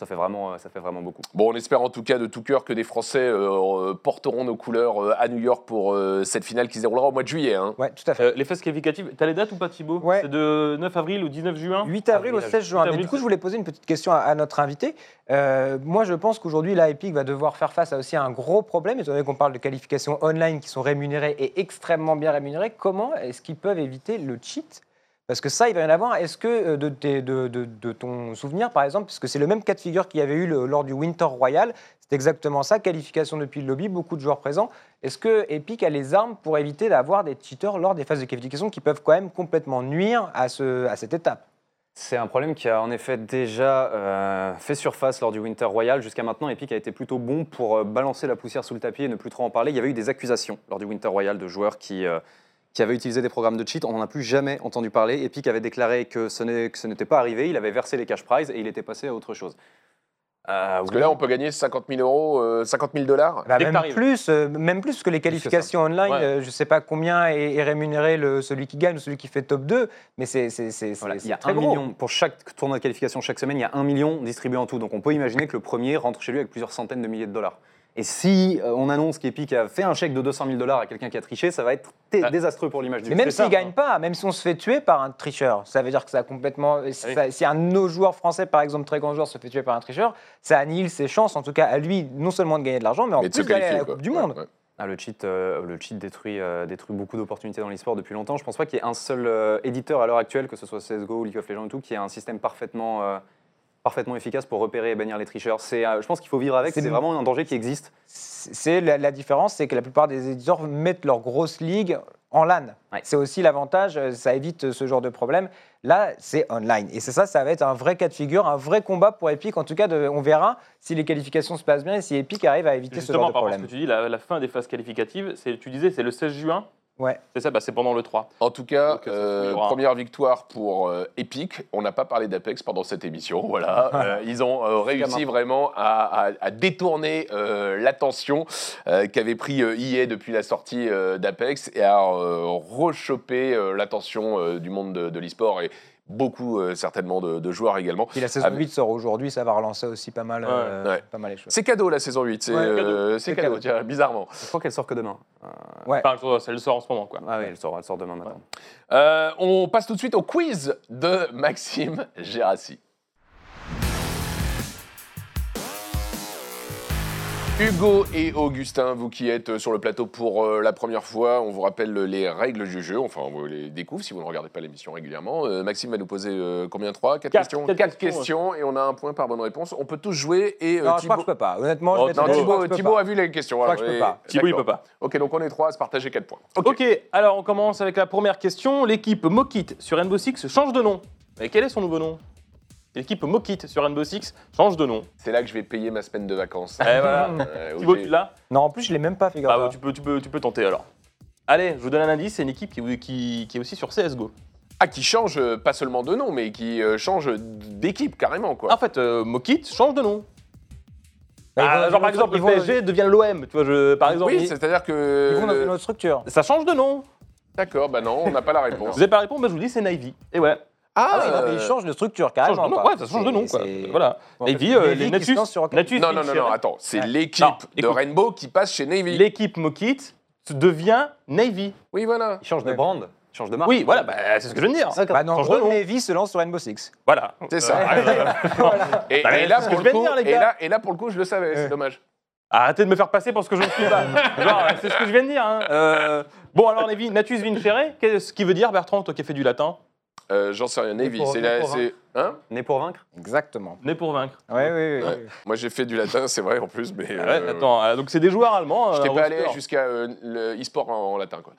Ça fait vraiment, euh, ça fait vraiment beaucoup. Bon, on espère en tout cas de tout cœur que des Français euh, porteront nos couleurs euh, à New York pour euh, cette finale qui se déroulera au mois de juillet. hein. Ouais, tout à fait. Euh, les phases qualificatives, t'as les dates ou pas Thibaut? Ouais. C'est de 9 avril au 19 juin? 8 avril au avril, 16 juin. 8 Mais du coup, je voulais poser une petite question à, à notre invité. Euh, moi, je pense qu'aujourd'hui, la Epic va devoir faire face à aussi un gros problème, étant donné qu'on parle de qualifications online qui sont rémunérées et extrêmement bien rémunérées. Comment est-ce qu'ils peuvent éviter le cheat parce que ça, il va y en avoir. Est-ce que euh, de, ton souvenir, par exemple, parce que c'est le même cas de figure qu'il y avait eu lors du Winter Royal, c'est exactement ça, qualification depuis le lobby, beaucoup de joueurs présents. Est-ce que Epic a les armes pour éviter d'avoir des cheaters lors des phases de qualification qui peuvent quand même complètement nuire à, ce, à cette étape? C'est un problème qui a en effet déjà euh, fait surface lors du Winter Royal. Jusqu'à maintenant, Epic a été plutôt bon pour euh, balancer la poussière sous le tapis et ne plus trop en parler. Il y avait eu des accusations lors du Winter Royal de joueurs qui, qui avaient utilisé des programmes de cheat. On n'en a plus jamais entendu parler. Epic avait déclaré que ce n'était pas arrivé. Il avait versé les cash prizes et il était passé à autre chose. Euh, Parce que là, on peut gagner 50 000 euros, euh, 50 000 dollars. Bah, même plus, euh, même plus que les qualifications online. Ouais. euh, je ne sais pas combien est, est rémunéré le, celui qui gagne ou celui qui fait top 2, mais c'est Voilà, il y a très un gros. million pour chaque tournoi de qualification chaque semaine. Il y a un million distribué en tout. Donc on peut imaginer que le premier rentre chez lui avec plusieurs centaines de milliers de dollars. Et si euh, on annonce qu'Epic a fait un chèque de 200 000 dollars à quelqu'un qui a triché, ça va être t- Ah. désastreux pour l'image du Mais même jeu. s'il ne gagne pas, même si on se fait tuer par un tricheur, ça veut dire que ça a complètement. Oui. ça- Si un de nos joueurs français, par exemple, très grand joueur, se fait tuer par un tricheur, ça annihile ses chances, en tout cas à lui, non seulement de gagner de l'argent, mais en Mais plus d'aller à la quoi. Coupe du Monde. ouais. Ah, le cheat, euh, le cheat détruit, euh, détruit beaucoup d'opportunités dans l'e-sport depuis longtemps. Je pense pas qu'il y ait un seul euh, éditeur à l'heure actuelle, que ce soit CSGO ou League of Legends et tout, qui ait un système parfaitement, euh, parfaitement efficace pour repérer et bannir les tricheurs. C'est, euh, je pense qu'il faut vivre avec. C'est vraiment un danger qui existe. C'est la, la différence, c'est que la plupart des éditeurs mettent leur grosse ligue en LAN. Ouais. C'est aussi l'avantage, euh, ça évite ce genre de problème. Là, c'est online. Et c'est ça, ça va être un vrai cas de figure, un vrai combat pour Epic. En tout cas, de- on verra si les qualifications se passent bien et si Epic arrive à éviter ce genre Justement, de par rapport à ce problème. que tu dis, la, la fin des phases qualificatives, c'est- tu disais c'est le 16 juin Ouais. C'est ça, bah, c'est pendant le 3. En tout cas, Donc, euh, première victoire pour euh, Epic. On n'a pas parlé d'Apex pendant cette émission. Voilà, Euh, ils ont euh, réussi vraiment à, à- à détourner euh, l'attention euh, qu'avait pris euh, EA depuis la sortie euh, d'Apex et à euh, rechoper euh, l'attention euh, du monde de, de l'e-sport et beaucoup euh, certainement de, de joueurs également. Puis la saison Ah, mais- 8 sort aujourd'hui, ça va relancer aussi pas mal, euh, Ouais. pas mal les choses. C'est cadeau la saison 8, c'est Ouais, euh, cadeau, cadeau. tiens, bizarrement. Je crois qu'elle sort que demain. Euh, Ouais. Enfin, elle sort en ce moment, quoi. ah oui, elle sort, elle sort demain matin. Euh, on passe tout de suite au quiz de Maxime Gérassi. Hugo et Augustin, vous qui êtes sur le plateau pour euh, la première fois, on vous rappelle les règles du jeu, enfin on vous les découvre si vous ne regardez pas l'émission régulièrement. Euh, Maxime va nous poser euh, combien Trois? Quatre Quatre, questions? quatre Quatre questions, questions et on a un point par bonne réponse. On peut tous jouer et euh, Non, je crois que Thibaut... je peux pas. Honnêtement, Oh, je vais Non, honnête, je crois Thibaut, que je peux Thibaut pas. a vu les questions. crois alors, que je peux et- pas. Thibaut, il peut pas. Ok, donc on est trois à se partager 4 points. Ok. Ok, alors on commence avec la première question. L'équipe Mokit sur Rainbow Six change de nom. Mais quel est son nouveau nom? L'équipe Mokit sur Rainbow Six change de nom. C'est là que je vais payer ma semaine de vacances. Eh, voilà. Euh, Thibaut, tu l'as Non, en plus, je l'ai même pas, figure Ah, bah, tu, peux, tu, peux, tu peux tenter alors. Allez, je vous donne un indice, c'est une équipe qui, qui, qui est aussi sur CSGO. Ah, qui change euh, pas seulement de nom, mais qui euh, change d'équipe carrément, quoi. En fait, euh, Mokit change de nom. Bah, ils Ah, vont- genre ils par vont- exemple, ils le vont- PSG devient l'OM, tu vois, je, par exemple. oui, c'est-à-dire que... Ils vont dans une autre structure. Ça change de nom. D'accord, bah non, on n'a pas la réponse. Vous n'avez pas répondu, bah, je vous dis c'est Navy. Et ouais, Ah, oui, non, euh, mais ils changent de structure ça carrément. change de nom. Ouais, ça change de nom quoi. Voilà. Bon, Navy, euh, Navy les Natus. Non, non, non, non, attends, c'est Ouais. l'équipe de écoute. Rainbow qui passe chez Navy. L'équipe Mokit devient Navy. Oui, voilà. Ils changent de brand, ils changent de marque. Oui, voilà, bah, c'est ce que je viens de dire. Bah non, Change gros, de nom. Navy se lance sur Rainbow Six. Voilà. C'est ça. Et, là, pour je le viens de coup, dire, les et gars. là, et là, pour le coup, je le savais, c'est dommage. Arrêtez de me faire passer pour ce que je ne suis pas. C'est ce que je viens de dire. hein. Euh, bon, alors, Navy, Natus Vincere, qu'est-ce qui veut dire, Bertrand, toi qui as fait du latin? Euh, J'en sais rien, Navy. pour- C'est né la- pour c'est- Hein Né pour vaincre Exactement. Né pour vaincre. Ouais, oui, oui. Ouais. Moi, j'ai fait du latin, c'est vrai en plus, mais. Ouais, euh, attends, euh, donc c'est des joueurs allemands. Je t'ai euh, pas roster. allé jusqu'à euh, le e-sport en, en latin, quoi.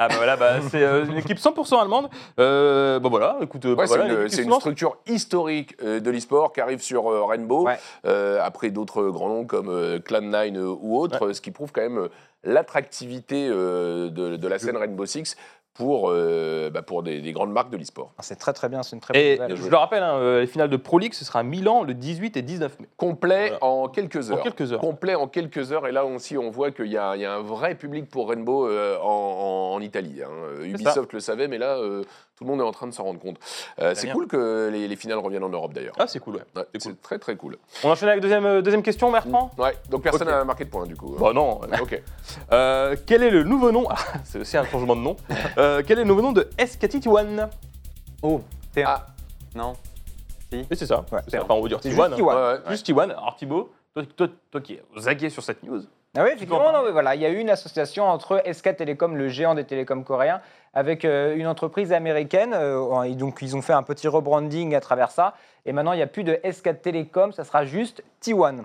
Ah bah voilà, bah, c'est euh, une équipe 100% allemande. Euh, bon voilà, écoute, bah, Ouais, c'est voilà, une, l'équipe qui c'est se une lance. structure historique euh, de l'e-sport qui arrive sur euh, Rainbow, Ouais. euh, après d'autres grands noms comme euh, Clan9 euh, ou autres, euh, ce qui prouve quand même euh, l'attractivité euh, de, de la scène Rainbow Six pour, euh, bah, pour des, des grandes marques de l'e-sport. Ah, C'est très très bien, c'est une très bonne Et nouvelle. je le rappelle, hein, euh, les finales de Pro League, ce sera à Milan le 18 et 19 mai. Complet Voilà. en quelques En heures. quelques heures. Complet en quelques heures, et là aussi on voit qu'il y, a il y a un vrai public pour Rainbow euh, en, en- en Italie. hein. Ubisoft le savait, mais là euh, tout le monde est en train de s'en rendre compte. Euh, c'est cool que les, les finales reviennent en Europe d'ailleurs. Ah, c'est cool, ouais. Ouais, c'est cool. très très cool. On enchaîne avec deuxième, euh, deuxième question, Bertrand Ouais, donc personne n'a marqué de point du coup. Bah non. Ok. Euh, quel est le nouveau nom Ah, C'est aussi un changement de nom. Euh, quel est le nouveau nom de SKT1 Oh, T1. Ah. Non. Oui, c'est ça. Ouais, c'est ça. Enfin, on va dire C'est T1. juste T1. Ouais, ouais. Juste T1. Alors Thibaut, toi, toi, toi qui es zagué sur cette news. Ah oui, effectivement, non, mais voilà, il y a eu une association entre SK Telecom, le géant des télécoms coréens, avec euh, une entreprise américaine. euh, et donc, ils ont fait un petit rebranding à travers ça. Et maintenant, il n'y a plus de SK Telecom, ça sera juste T1.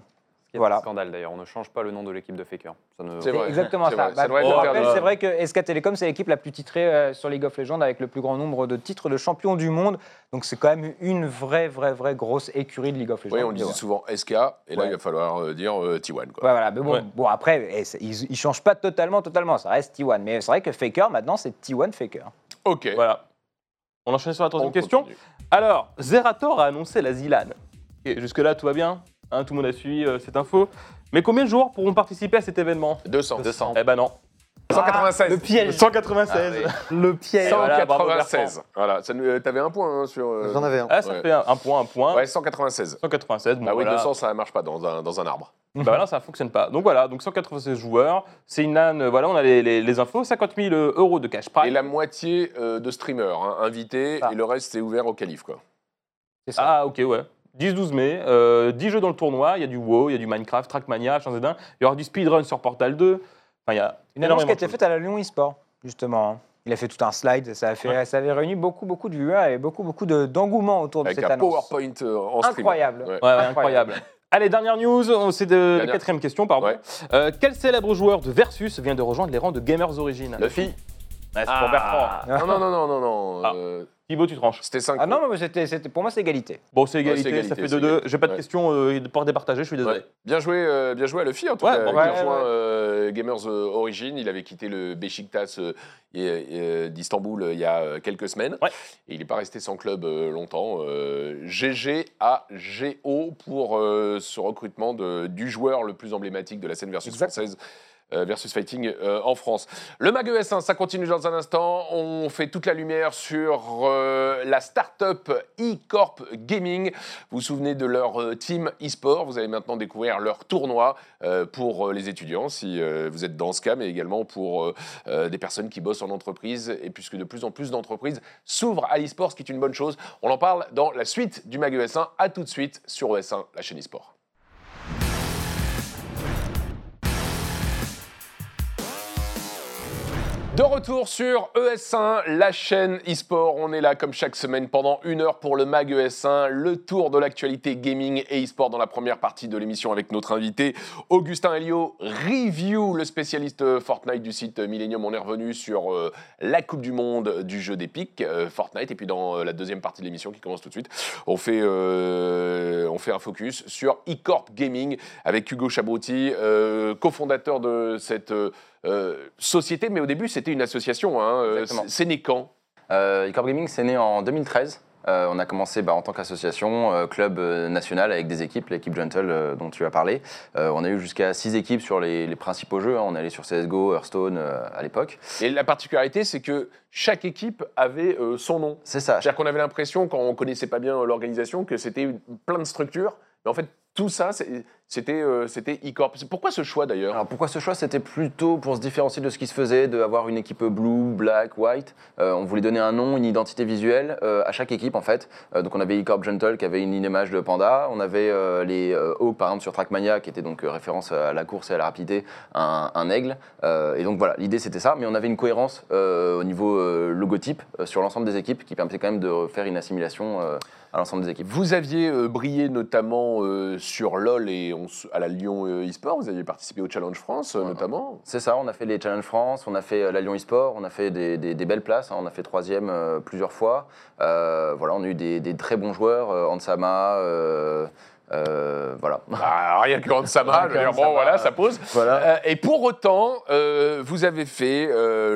C'est Voilà. un scandale d'ailleurs, on ne change pas le nom de l'équipe de Faker. Ça ne... C'est vrai. exactement c'est ça. vrai, Bah, pour rappel, c'est vrai que SK Telecom, c'est l'équipe la plus titrée euh, sur League of Legends avec le plus grand nombre de titres de champion du monde. Donc, c'est quand même une vraie, vraie, vraie grosse écurie de League of Legends. Oui, on disait souvent SK, et là Ouais. il va falloir euh, dire euh, T1. Quoi. Ouais, voilà, mais bon, Ouais. bon après, eh, ils ne changent pas totalement, totalement. Ça reste T1. Mais c'est vrai que Faker, maintenant, c'est T1 Faker. Ok. Voilà. On enchaîne sur la troisième On question. continue. Alors, Zerator a annoncé la Zilan. Et jusque-là, tout va bien? Hein, tout le monde a suivi euh, cette info. Mais combien de joueurs pourront participer à cet événement? 200. 200. Eh ben non. 196. le piège. 196. Le piège. voilà, bravo, 196. Voilà, ça nous- euh, t'avais un point hein, sur. euh, J'en avais un. Ah, ça Ouais. fait un, un point, un point. Ouais, 196. 196. Bon, Bah oui, voilà. 200, ça marche pas dans un, dans un arbre. Bah voilà, ça fonctionne pas. Donc voilà, donc 196 joueurs. C'est une LAN, euh, voilà, on a les, les- les infos. 50 000 euros de cash prize. Et la moitié euh, de streamers hein, invités, Ah. et le reste, c'est ouvert au calife. Quoi. C'est ça. Ah, ok, ouais. 10-12 mai, euh, 10 jeux dans le tournoi. Il y a du WoW, il y a du Minecraft, Trackmania, H1Z1. Il y aura du speedrun sur Portal 2. Enfin, il y a Une annonce qui a été faite à la Lyon eSport, justement. hein. Il a fait tout un slide, ça, a fait, Ouais. ça avait réuni beaucoup, beaucoup de viewers et beaucoup, beaucoup de- d'engouement autour de cette un annonce. PowerPoint euh, en stream. Incroyable. Ouais. choses. Ouais, ouais, incroyable. Allez, dernière news, on- c'est de la quatrième question, pardon. Ouais. Euh, quel célèbre joueur de Versus vient de rejoindre les rangs de Gamers Origin? Luffy C'est pour Bertrand. Non, non, non, non, non. non. Ah. euh, Thibaut, tu tranches. C'était 5. Ah non, mais c'était, c'était- pour moi, c'est égalité. Bon, c'est Ouais, égalité, c'est égalité, ça fait c'est 2-2. égalité. J'ai pas de Ouais. questions euh, de pouvoir départager, je suis désolé. Bien joué, euh, bien joué à Luffy, en tout Ouais, cas, bon, qui ouais, a rejoint ouais. euh, Gamers euh, Origin. Il avait quitté le Beşiktaş euh, et- et, euh, d'Istanbul euh, il y a euh, quelques semaines. Ouais. Et il n'est pas resté sans club euh, longtemps. Euh, GG à GO pour euh, ce recrutement de, du joueur le plus emblématique de la scène versus Exact. française. Euh, versus Fighting euh, en France. Le MAG ES1, ça continue dans un instant. On fait toute la lumière sur euh, la start-up eCorp Gaming. Vous vous souvenez de leur team e-sport. Vous allez maintenant découvrir leur tournoi pour les étudiants, si vous êtes dans ce cas, mais également pour des personnes qui bossent en entreprise. Et puisque de plus en plus d'entreprises s'ouvrent à l'e-sport, ce qui est une bonne chose, on en parle dans la suite du MAG ES1. À tout de suite sur ES1, la chaîne e-sport. De retour sur ES1, la chaîne e-sport. On est là comme chaque semaine pendant une heure pour le MAG ES1, le tour de l'actualité gaming et e-sport dans la première partie de l'émission avec notre invité Augustin Elio. Review, le spécialiste Fortnite du site Millennium. On est revenu sur euh, la Coupe du Monde du jeu euh, Fortnite. Et puis dans euh, la deuxième partie de l'émission qui commence tout de suite, on fait, euh, un focus sur eCorp Gaming avec Hugo Chabrouti, euh, cofondateur de cette euh, euh, société. Mais au début, c'était une association. Hein, euh, c'est né quand? Euh, eCorp Gaming, c'est né en 2013. Euh, on a commencé bah, en tant qu'association, euh, club euh, national avec des équipes, l'équipe Gentle euh, dont tu as parlé. Euh, on a eu jusqu'à six équipes sur les, les principaux jeux. hein. On est allé sur CSGO, Hearthstone euh, à l'époque. Et la particularité, c'est que chaque équipe avait euh, son nom. C'est ça. C'est-à-dire qu'on avait l'impression, quand on connaissait pas bien l'organisation, que c'était plein de structures. Mais en fait, tout ça, c'était euh, e-corp. Pourquoi ce choix d'ailleurs? Alors pourquoi ce choix? C'était plutôt pour se différencier de ce qui se faisait, d'avoir une équipe blue, black, white. Euh, on voulait donner un nom, une identité visuelle euh, à chaque équipe en fait. Euh, donc on avait e-corp Gentle qui avait une image de panda. On avait les Hawks par exemple sur Trackmania qui était donc référence à la course et à la rapidité, un, un aigle. Et donc voilà, l'idée c'était ça. Mais on avait une cohérence au niveau logotype sur l'ensemble des équipes qui permettait quand même de faire une assimilation à l'ensemble des équipes. Vous aviez euh, brillé notamment euh, sur LoL et on à la Lyon euh, e-sport. Vous aviez participé au Challenge France euh, notamment. C'est ça, on a fait les Challenge France, on a fait la Lyon eSport, on a fait des, des- des belles places, hein, on a fait troisième plusieurs fois. Voilà, on a eu des, des très bons joueurs, Ansama, euh, voilà. Ah, rien que veux dire, bon voilà, ça pose. voilà. Euh, et pour autant, euh, vous avez fait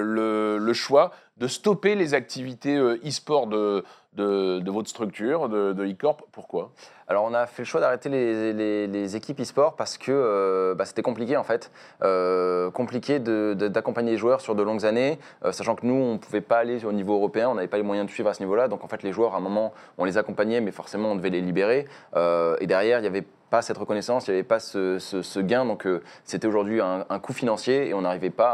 le, le choix de stopper les activités e-sport de, de, de votre structure, de, de e-corp. Pourquoi? Alors on a fait le choix d'arrêter les, les- les équipes e-sport parce que euh, bah, c'était compliqué en fait. Euh, compliqué d'accompagner les joueurs sur de longues années, euh, sachant que nous on ne pouvait pas aller au niveau européen, on n'avait pas les moyens de suivre à ce niveau-là. Donc en fait les joueurs à un moment on les accompagnait mais forcément on devait les libérer. Euh, et derrière il n'y avait pas cette reconnaissance, il n'y avait pas ce, ce- ce gain. Donc euh, c'était aujourd'hui un, un coût financier et on n'arrivait pas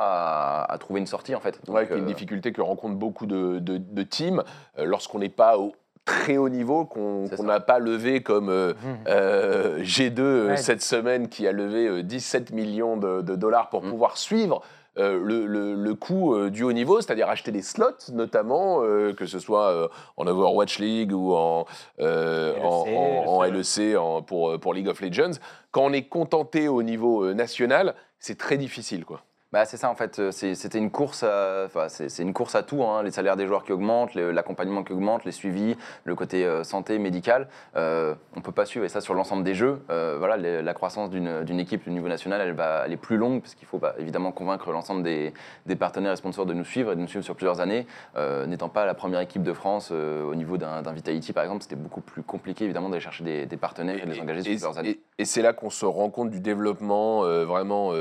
à, à trouver une sortie en fait. Donc, Ouais, est une euh, difficulté que rencontrent beaucoup de, de- de teams euh, lorsqu'on n'est pas au très haut niveau, qu'on n'a pas levé comme euh, euh, G2 euh, Ouais. cette semaine qui a levé euh, 17 millions de, de dollars pour Mm. pouvoir suivre euh, le, le- le coût euh, du haut niveau, c'est-à-dire acheter des slots notamment, euh, que ce soit en Overwatch League ou en, LEC, en, LEC en- pour, euh, pour League of Legends. Quand on est contenté au niveau national, c'est très difficile. quoi. Bah, c'est ça en fait, Euh, c'était une course à, enfin, c'est une course à tout, hein. les salaires des joueurs qui augmentent, l'accompagnement qui augmente, les suivis, le côté euh, santé, médical. Euh, on peut pas suivre et ça sur l'ensemble des jeux. Euh, voilà, les- la croissance d'une équipe au niveau national, elle va, elle est plus longue parce qu'il faut bah, évidemment convaincre l'ensemble des, des partenaires et sponsors de nous suivre et de nous suivre sur plusieurs années. N'étant pas la première équipe de France au niveau d'un Vitality par exemple, c'était beaucoup plus compliqué évidemment d'aller chercher des, des partenaires et, de les engager sur plusieurs années. et- et c'est là qu'on se rend compte du développement vraiment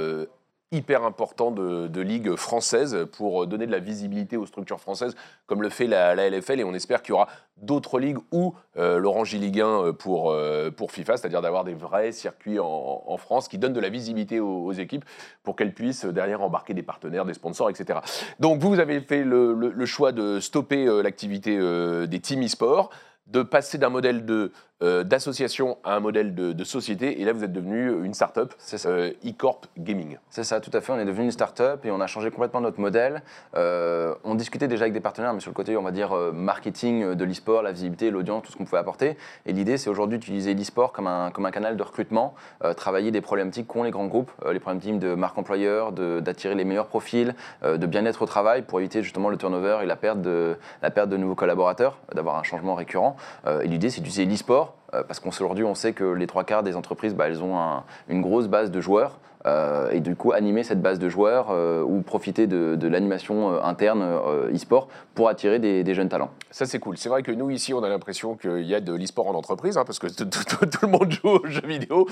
hyper important de, de ligues françaises pour euh, donner de la visibilité aux structures françaises, comme le fait la, LFL. Et on espère qu'il y aura d'autres ligues ou euh, l'Orange Ligue 1 pour, euh, pour FIFA, c'est-à-dire d'avoir des vrais circuits en, France qui donnent de la visibilité aux, équipes pour qu'elles puissent euh, derrière embarquer des partenaires, des sponsors, etc. Donc vous, vous avez fait le, choix de stopper euh, l'activité euh, des team e-sport de passer d'un modèle de, euh, d'association à un modèle de, de société. Et là, vous êtes devenu une start-up, euh, e-corp gaming. C'est ça, tout à fait. On est devenu une start-up et on a changé complètement notre modèle. Euh, on discutait déjà avec des partenaires, mais sur le côté, on va dire, marketing de l'e-sport, la visibilité, l'audience, tout ce qu'on pouvait apporter. Et l'idée, c'est aujourd'hui d'utiliser l'e-sport comme un, comme un canal de recrutement, travailler des problématiques qu'ont les grands groupes, les problématiques de marque employeur, d'attirer les meilleurs profils, de bien-être au travail pour éviter justement le turnover et la perte de, la perte de nouveaux collaborateurs, d'avoir un changement récurrent. Et l'idée, c'est d'utiliser l'e-sport euh, parce qu'aujourd'hui, on sait que les trois quarts des entreprises, bah, elles ont un- une grosse base de joueurs. euh, et du coup, animer cette base de joueurs euh, ou profiter de, de l'animation euh, interne euh, e-sport pour attirer des, des jeunes talents. Ça, c'est cool. C'est vrai que nous, ici, on a l'impression qu'il y a de l'e-sport en entreprise, hein, parce que tout, tout- tout le monde joue aux jeux vidéo.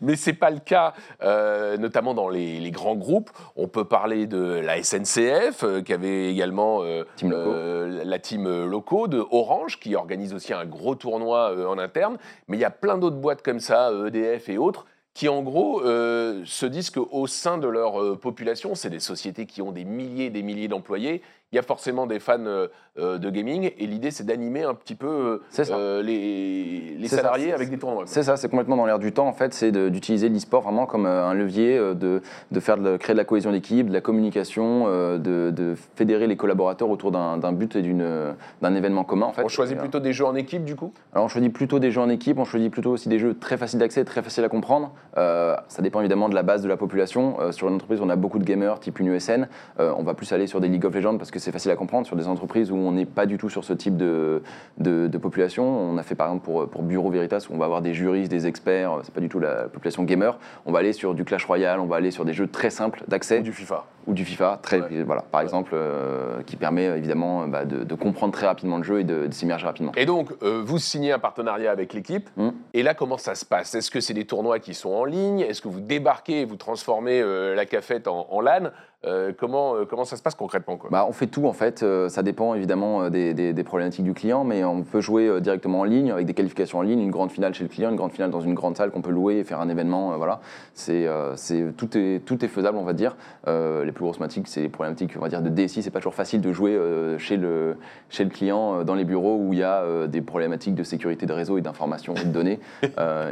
Mais ce n'est pas le cas, euh, notamment dans les, les grands groupes. On peut parler de la SNCF, euh, qui avait également euh, Team euh, la team euh, Loco, de Orange, qui organise aussi un gros tournoi euh, en interne. Mais il y a plein d'autres boîtes comme ça, EDF et autres, qui en gros euh, se disent qu'au sein de leur euh, population, c'est des sociétés qui ont des milliers et des milliers d'employés, il y a forcément des fans euh, euh, de gaming, et l'idée c'est d'animer un petit peu euh, les, les C'est ça, salariés avec des tournois. C'est ça, c'est complètement dans l'air du temps en fait, c'est d'utiliser l'e-sport vraiment comme un levier, de, de faire de, créer de la cohésion d'équipe, de la communication, de, de fédérer les collaborateurs autour d'un but et d'un événement commun en fait. On choisit Et, plutôt des jeux en équipe du coup? Alors on choisit plutôt des jeux en équipe, on choisit plutôt aussi des jeux très faciles d'accès, très faciles à comprendre. Euh, ça dépend évidemment de la base de la population. Euh, sur une entreprise on a beaucoup de gamers, type une USN, on va plus aller sur des League of Legends parce que c'est facile à comprendre. Sur des entreprises où on n'est pas du tout sur ce type de, de, de population, on a fait par exemple pour, pour Bureau Veritas où on va avoir des juristes, des experts, c'est pas du tout la population gamer. On va aller sur du Clash Royale, on va aller sur des jeux très simples d'accès Ou du FIFA ou du FIFA, très, Ouais. voilà, par exemple, euh, qui permet évidemment bah, de, de comprendre très rapidement le jeu et de, s'immerger rapidement. Et donc, euh, vous signez un partenariat avec l'équipe. Mm. Et là, comment ça se passe? Est-ce que c'est des tournois qui sont en ligne? Est-ce que vous débarquez et vous transformez euh, la cafette en, en LAN? Euh, comment, euh, comment ça se passe concrètement quoi? Bah, on fait tout en fait, Euh, ça dépend évidemment des, des- des problématiques du client, mais on peut jouer directement en ligne avec des qualifications en ligne, une grande finale chez le client, une grande finale dans une grande salle qu'on peut louer et faire un événement. voilà, c'est c'est- tout est tout est faisable on va dire. Les plus grosses problématiques, c'est les problématiques on va dire de DSI. C'est pas toujours facile de jouer chez le chez le client dans les bureaux où il y a des problématiques de sécurité de réseau et d'information et de données.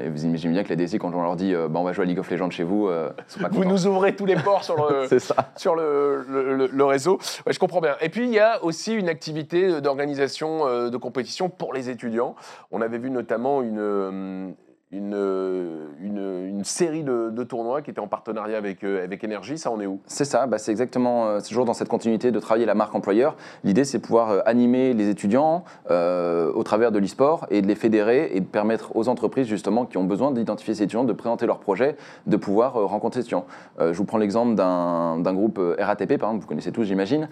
Et vous imaginez bien que la DSI quand on leur dit bah, on va jouer à League of Legends chez vous, ils sont pas Vous nous ouvrez tous les ports sur le, C'est ça. Sur le, réseau. Je comprends bien. Et puis, il y a aussi une activité d'organisation euh, de compétition pour les étudiants. On avait vu notamment une, euh, une, euh, une, une série de, de tournois qui étaient en partenariat avec, euh, avec Energy. Ça, on est où? C'est ça, bah, c'est exactement, euh, toujours dans cette continuité de travailler la marque employeur. L'idée, c'est de pouvoir euh, animer les étudiants euh, au travers de l'e-sport et de les fédérer et de permettre aux entreprises, justement, qui ont besoin d'identifier ces étudiants, de présenter leurs projets, de pouvoir rencontrer ces étudiants. Je vous prends l'exemple d'un groupe RATP, par exemple, vous connaissez tous, j'imagine.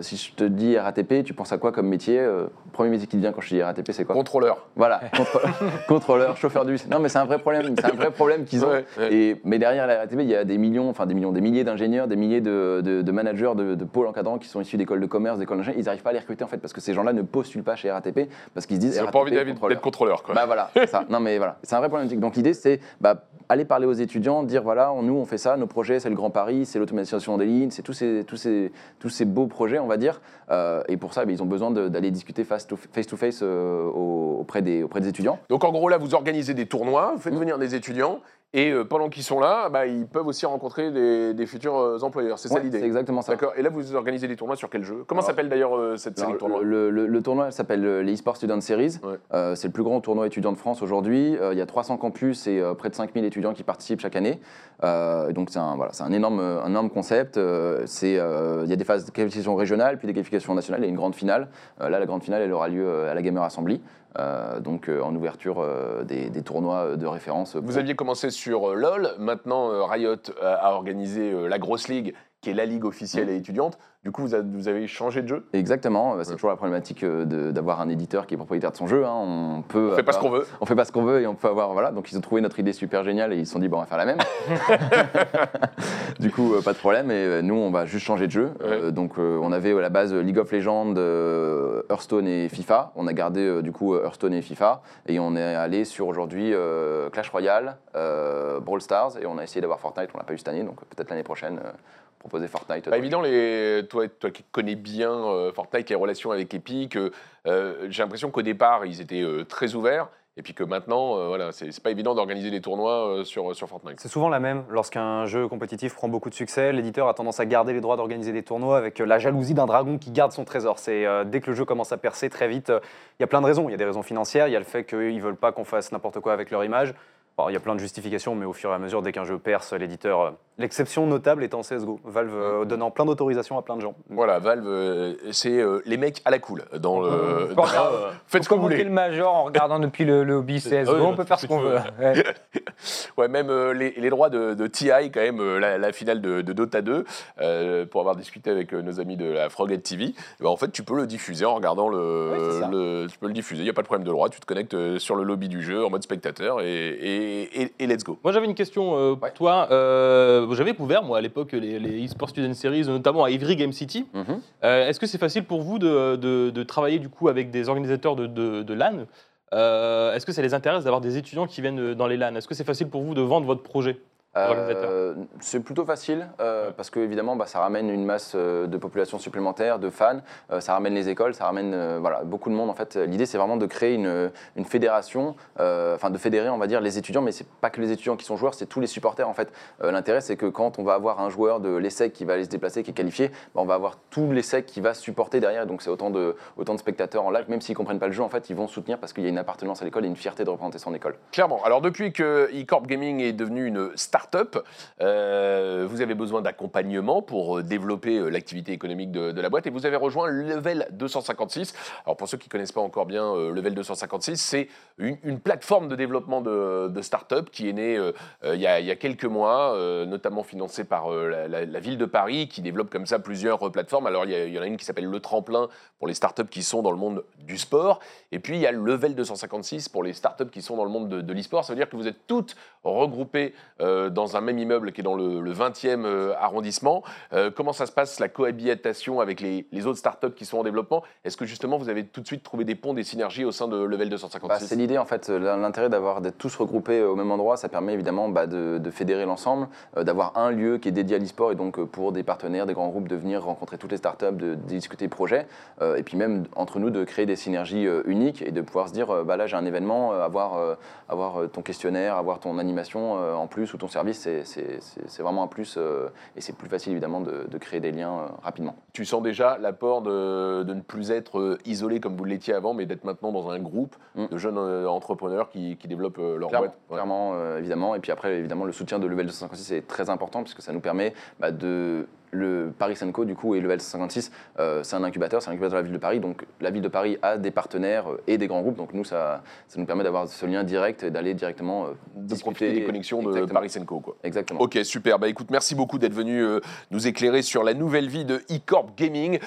Si je te dis RATP, tu penses à quoi comme métier? Euh, Premier métier qui te vient quand je dis RATP, c'est quoi? Contrôleur. Voilà, contrôleur, chauffeur bus. Non, mais c'est un vrai problème, c'est un vrai problème qu'ils ont. Ouais, ouais. Et, mais derrière la RATP, il y a des millions, enfin des millions, des milliers d'ingénieurs, des milliers de, de- de managers, de, de pôles encadrants qui sont issus d'écoles de commerce, d'écoles d'ingénieurs. Ils n'arrivent pas à les recruter en fait parce que ces gens-là ne postulent pas chez RATP parce qu'ils se disent Ils n'ont pas envie d'être contrôleur. Quoi. Bah voilà, ça. Non mais voilà, c'est un vrai problématique. Donc l'idée c'est bah, aller parler aux étudiants, dire voilà, nous on fait ça, nos projets c'est le Grand Paris, c'est l'automatisation des lignes, c'est tous ces, tous, ces, tous ces beaux projets on va dire. Euh, et pour ça, bah, ils ont besoin d'aller discuter face to face, to face euh, au- auprès, des, auprès des étudiants. Donc en gros là, vous organisez des tournois, vous faites venir des étudiants, et euh, pendant qu'ils sont là, bah, ils peuvent aussi rencontrer des, des futurs euh, employeurs. C'est ça l'idée. C'est exactement ça. D'accord. Et là, vous organisez des tournois sur quel jeu? Comment s'appelle d'ailleurs euh, cette série de tournois? le, le- le tournoi elle s'appelle euh, les eSports Student Series. Ouais. Euh, c'est le plus grand tournoi étudiant de France aujourd'hui. Euh, il y a 300 campus et près de 5000 étudiants qui participent chaque année. Donc c'est un, voilà, c'est un, énorme, un énorme concept. Il y a des phases de qualification régionale, puis des qualifications nationales et une grande finale. Là, la grande finale, elle aura lieu à la Gamer Assembly. Euh, donc euh, en ouverture euh, des, des tournois de référence. Vous aviez commencé sur LoL, maintenant Riot a, a organisé la grosse ligue, qui est la ligue officielle et étudiante. Du coup, vous, a- vous avez changé de jeu? Exactement, euh, c'est Ouais. toujours la problématique euh, de- d'avoir un éditeur qui est propriétaire de son jeu. hein. On peut On fait pas ce qu'on veut. on fait pas ce qu'on veut et on peut avoir voilà. Donc ils ont trouvé notre idée super géniale et ils se sont dit bon on va faire la même. Du coup euh, pas de problème. Et euh, nous on va juste changer de jeu. Euh, donc euh, on avait à la base League of Legends euh, Hearthstone et FIFA. On a gardé du coup Hearthstone et FIFA. Et on est allé sur aujourd'hui Clash Royale Brawl Stars. Et on a essayé d'avoir Fortnite. On l'a pas eu cette année. Donc peut-être l'année prochaine proposer Fortnite Pas évident, les... toi, toi qui connais bien euh, Fortnite, les relations avec Epic, euh, euh, j'ai l'impression qu'au départ, ils étaient euh, très ouverts, et puis que maintenant, euh, voilà, c'est pas évident d'organiser des tournois euh, sur, sur Fortnite. C'est souvent la même. Lorsqu'un jeu compétitif prend beaucoup de succès, l'éditeur a tendance à garder les droits d'organiser des tournois avec euh, la jalousie d'un dragon qui garde son trésor. C'est euh, dès que le jeu commence à percer très vite, euh, il y a plein de raisons. Il y a des raisons financières, il y a le fait qu'ils veulent pas qu'on fasse n'importe quoi avec leur image. Il y a plein de justifications, mais au fur et à mesure, dès qu'un jeu perce, l'éditeur. euh, L'exception notable étant CSGO. Valve euh, donnant plein d'autorisations à plein de gens. Voilà, Valve, euh, c'est les mecs à la cool. Dans le... Faut regarder- Faites ce que vous voulez. le major en regardant depuis le, le hobby CSGO, on bah, peut faire ce qu'on veut. Ouais. Ouais, même les, les droits de, de TI, quand même, la, la finale de, de Dota 2, euh, pour avoir discuté avec nos amis de la Froghead TV, ben, en fait, tu peux le diffuser en regardant le. Oui, tu peux le diffuser, il n'y a pas de problème de droit, tu te connectes sur le lobby du jeu en mode spectateur et, et, et- et let's go. Moi j'avais une question euh, pour Ouais. toi. Euh, J'avais couvert moi à l'époque les, eSports Student Series, notamment à Ivry Game City. Mhm. Euh, Est-ce que c'est facile pour vous de, de- de travailler du coup avec des organisateurs de, de, LAN? Euh, Est-ce que ça les intéresse d'avoir des étudiants qui viennent dans les LAN? Est-ce que c'est facile pour vous de vendre votre projet? Euh, c'est plutôt facile euh, Ouais. parce que évidemment bah, ça ramène une masse euh, de population supplémentaire, de fans, euh, ça ramène les écoles, ça ramène euh, voilà, beaucoup de monde en fait. L'idée c'est vraiment de créer une, une fédération, euh, enfin de fédérer on va dire les étudiants, mais c'est pas que les étudiants qui sont joueurs, c'est tous les supporters en fait. Euh, L'intérêt c'est que quand on va avoir un joueur de l'ESSEC qui va aller se déplacer, qui est qualifié, bah, on va avoir tout l'ESSEC qui va supporter derrière, donc c'est autant de, autant de spectateurs en live, même s'ils comprennent pas le jeu en fait, ils vont soutenir parce qu'il y a une appartenance à l'école et une fierté de représenter son école. Clairement. Alors depuis que eCorp Gaming est devenu une euh, vous avez besoin d'accompagnement pour euh, développer euh, l'activité économique de, la boîte et vous avez rejoint Level 256. Alors pour ceux qui connaissent pas encore bien euh, Level 256, c'est une, plateforme de développement de, de start-up qui est née il, y a, quelques mois, notamment financée par la, ville de Paris qui développe comme ça plusieurs plateformes. Alors il y, en a une qui s'appelle Le Tremplin pour les start-up qui sont dans le monde du sport et puis il y a Level 256 pour les start-up qui sont dans le monde de, de l'e-sport. Ça veut dire que vous êtes toutes regroupées euh, dans un même immeuble qui est dans le, le 20e euh, arrondissement. Euh, comment ça se passe la cohabitation avec les, les autres start-up qui sont en développement? Est-ce que justement vous avez tout de suite trouvé des ponts, des synergies au sein de Level Bah, 256 c'est l'idée en fait, L'in- l'intérêt d'avoir d'être tous regroupés au même endroit, ça permet évidemment bah, de, de fédérer l'ensemble, euh, d'avoir un lieu qui est dédié à l'e-sport et donc euh, pour des partenaires, des grands groupes de venir rencontrer toutes les startups, de, de discuter projets euh, et puis même entre nous de créer des synergies euh, uniques et de pouvoir se dire euh, bah là j'ai un événement, euh, avoir, euh, avoir euh, ton questionnaire, avoir ton animation euh, en plus ou ton service, c'est- vraiment un plus euh, et c'est plus facile évidemment de, de créer des liens euh, rapidement. Tu sens déjà l'apport de, de ne plus être euh, isolé comme vous l'étiez avant, mais d'être maintenant dans un groupe Mm. de jeunes entrepreneurs qui, qui développent leur Clairement, boîte. Ouais. clairement, évidemment. Et puis après, évidemment, le soutien de Level 256 est très important puisque ça nous permet bah, de. Le Paris Senco, du coup, et Level 256, euh, c'est un incubateur, c'est un incubateur de la ville de Paris. Donc, la ville de Paris a des partenaires euh, et des grands groupes. Donc, nous, ça, ça nous permet d'avoir ce lien direct et d'aller directement euh, De discuter. profiter des connexions de. Paris Senco. Quoi. Exactement. Ok, super. Bah écoute, merci beaucoup d'être venu euh, nous éclairer sur la nouvelle vie de eCorp Gaming.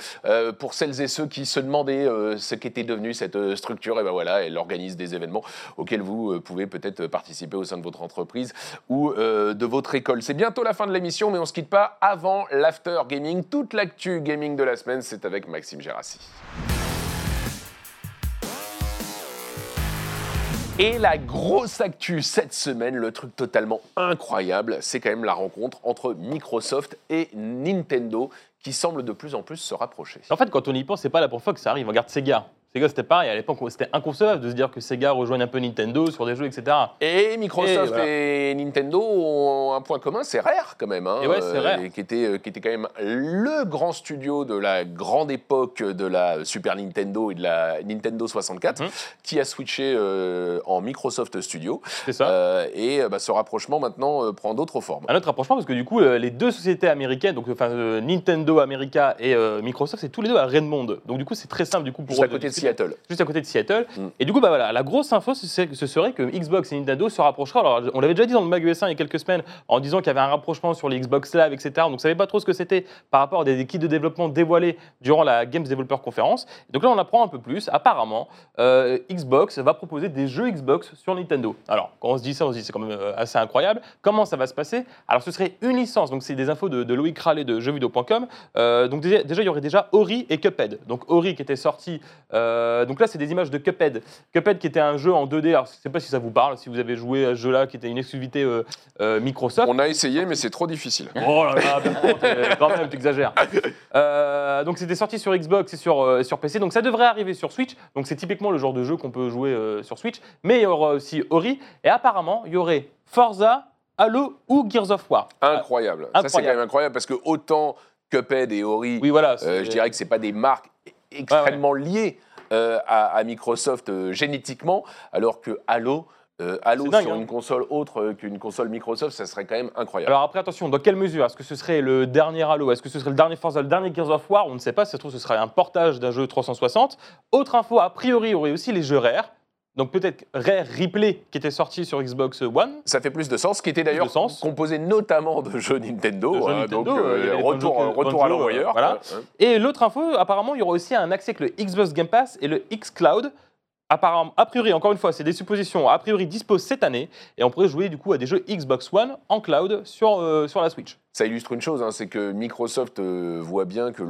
Pour celles et ceux qui se demandaient ce qu'était devenue cette structure, et ben voilà, elle organise des événements auxquels vous pouvez peut-être participer au sein de votre entreprise ou de votre école. C'est bientôt la fin de l'émission, mais on se quitte pas avant gaming. Toute l'actu gaming de la semaine, c'est avec Maxime Gérassi. Et la grosse actu cette semaine, le truc totalement incroyable, c'est quand même la rencontre entre Microsoft et Nintendo qui semble de plus en plus se rapprocher. En fait, quand on y pense, c'est pas la première fois que ça arrive. Regarde Sega. Sega, c'était pareil. À l'époque, c'était inconcevable de se dire que Sega rejoigne un peu Nintendo sur des jeux, etc. Et Microsoft Et voilà. et Nintendo ont un point commun, c'est Rare quand même. hein, Et ouais, c'est Rare. qui, était, euh, qui était quand même le grand studio de la grande époque de la Super Nintendo et de la Nintendo 64, Mhm. qui a switché euh, en Microsoft Studio. C'est ça. Euh, et euh, bah, ce rapprochement maintenant euh, prend d'autres formes. Un autre rapprochement, parce que du coup, euh, les deux sociétés américaines, donc enfin, euh, Nintendo America et euh, Microsoft, c'est tous les deux à Redmond. Donc du coup, c'est très simple du coup pour Juste eux côté de. Seattle. juste à côté de Seattle. Mm. Et du coup, bah voilà, la grosse info, ce serait, que Xbox et Nintendo se rapprocheraient. Alors, on l'avait déjà dit dans le Mag US1 il y a quelques semaines, en disant qu'il y avait un rapprochement sur les Xbox Live, etc. Donc, on ne savait pas trop ce que c'était par rapport à des kits de développement dévoilés durant la Games Developer Conference. Donc là, on apprend un peu plus. Apparemment, euh, Xbox va proposer des jeux Xbox sur Nintendo. Alors, quand on se dit ça, on se dit c'est quand même euh, assez incroyable. Comment ça va se passer? Alors, ce serait une licence. Donc, c'est des infos de, de Loïc de jeuxvideo.com. Euh, donc, déjà, déjà, il y aurait déjà Ori et Cuphead. Donc, Ori qui était sorti. euh, donc là, c'est des images de Cuphead. Cuphead qui était un jeu en 2D. Alors, je ne sais pas si ça vous parle, si vous avez joué à ce jeu-là, qui était une exclusivité euh, euh, Microsoft. On a essayé, mais c'est trop difficile. Oh là là, quand même, tu exagères. donc c'était sorti sur Xbox et sur, euh, sur PC, donc ça devrait arriver sur Switch. Donc c'est typiquement le genre de jeu qu'on peut jouer euh, sur Switch. Mais il y aura aussi Ori, et apparemment il y aurait Forza, Halo ou Gears of War. Incroyable. Ça, c'est quand même incroyable parce que autant Cuphead et Ori, Oui, voilà. euh, je dirais que c'est pas des marques extrêmement liées euh, à, à Microsoft euh, génétiquement, alors que Halo, euh, Halo C'est dingue, sur hein. une console autre qu'une console Microsoft, ça serait quand même incroyable. Alors après, attention, dans quelle mesure? Est-ce que ce serait le dernier Halo? Est-ce que ce serait le dernier Forza, le dernier Gears of War? On ne sait pas, si ça se trouve, ce serait un portage d'un jeu 360. Autre info, a priori, il y aurait aussi les jeux Rare. Donc peut-être Rare Replay qui était sorti sur Xbox One. ça fait plus de sens, qui était d'ailleurs composé notamment de jeux Nintendo, De jeux hein, Nintendo, donc euh, retour, Banjo- à l'envoyeur. voilà. Et l'autre info, apparemment, il y aura aussi un accès avec le Xbox Game Pass et le xCloud. Apparemment, a priori, encore une fois, c'est des suppositions, a priori disposent cette année et on pourrait jouer du coup à des jeux Xbox One en cloud sur, euh, sur la Switch. Ça illustre une chose, hein, c'est que Microsoft euh, voit bien que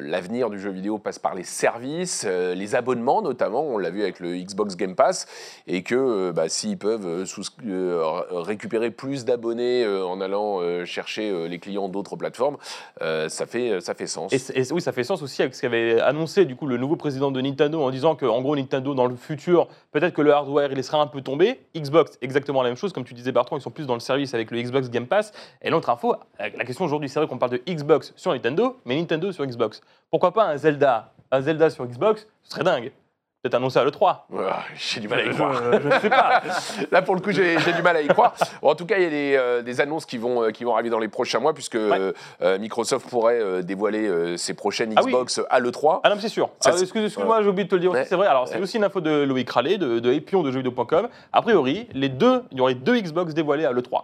l'avenir du jeu vidéo passe par les services, euh, les abonnements notamment, on l'a vu avec le Xbox Game Pass, et que euh, bah, s'ils peuvent euh, récupérer plus d'abonnés en allant chercher les clients d'autres plateformes, ça, fait, ça fait sens. Et, oui, ça fait sens aussi avec ce qu'avait annoncé du coup le nouveau président de Nintendo en disant que gros Nintendo dans le futur, peut-être que le hardware il laissera un peu tomber. Xbox exactement la même chose, comme tu disais Bertrand, ils sont plus dans le service avec le Xbox Game Pass. Et l'autre info, la la question aujourd'hui, c'est vrai qu'on parle de Xbox sur Nintendo, mais Nintendo sur Xbox. Pourquoi pas un Zelda, un Zelda sur Xbox, ce serait dingue. Peut-être annoncé à le 3. Ouah, J'ai du mal à y croire. je ne sais pas. Là, pour le coup, j'ai j'ai du mal à y croire. Bon, en tout cas, il y a des, euh, des annonces qui vont, euh, qui vont arriver dans les prochains mois, puisque euh, euh, Microsoft pourrait euh, dévoiler euh, ses prochaines Ah oui. Xbox à l'E3. Ah non, c'est sûr. Ça, Ah, c'est- excuse- Excuse-moi, j'ai oublié de te le dire Ouais. c'est vrai. Alors, c'est Ouais. aussi une info de Loïc Rallet, de, de Epion de jeuxvideo.com. A priori, les deux, il y aurait deux Xbox dévoilées à l'E3.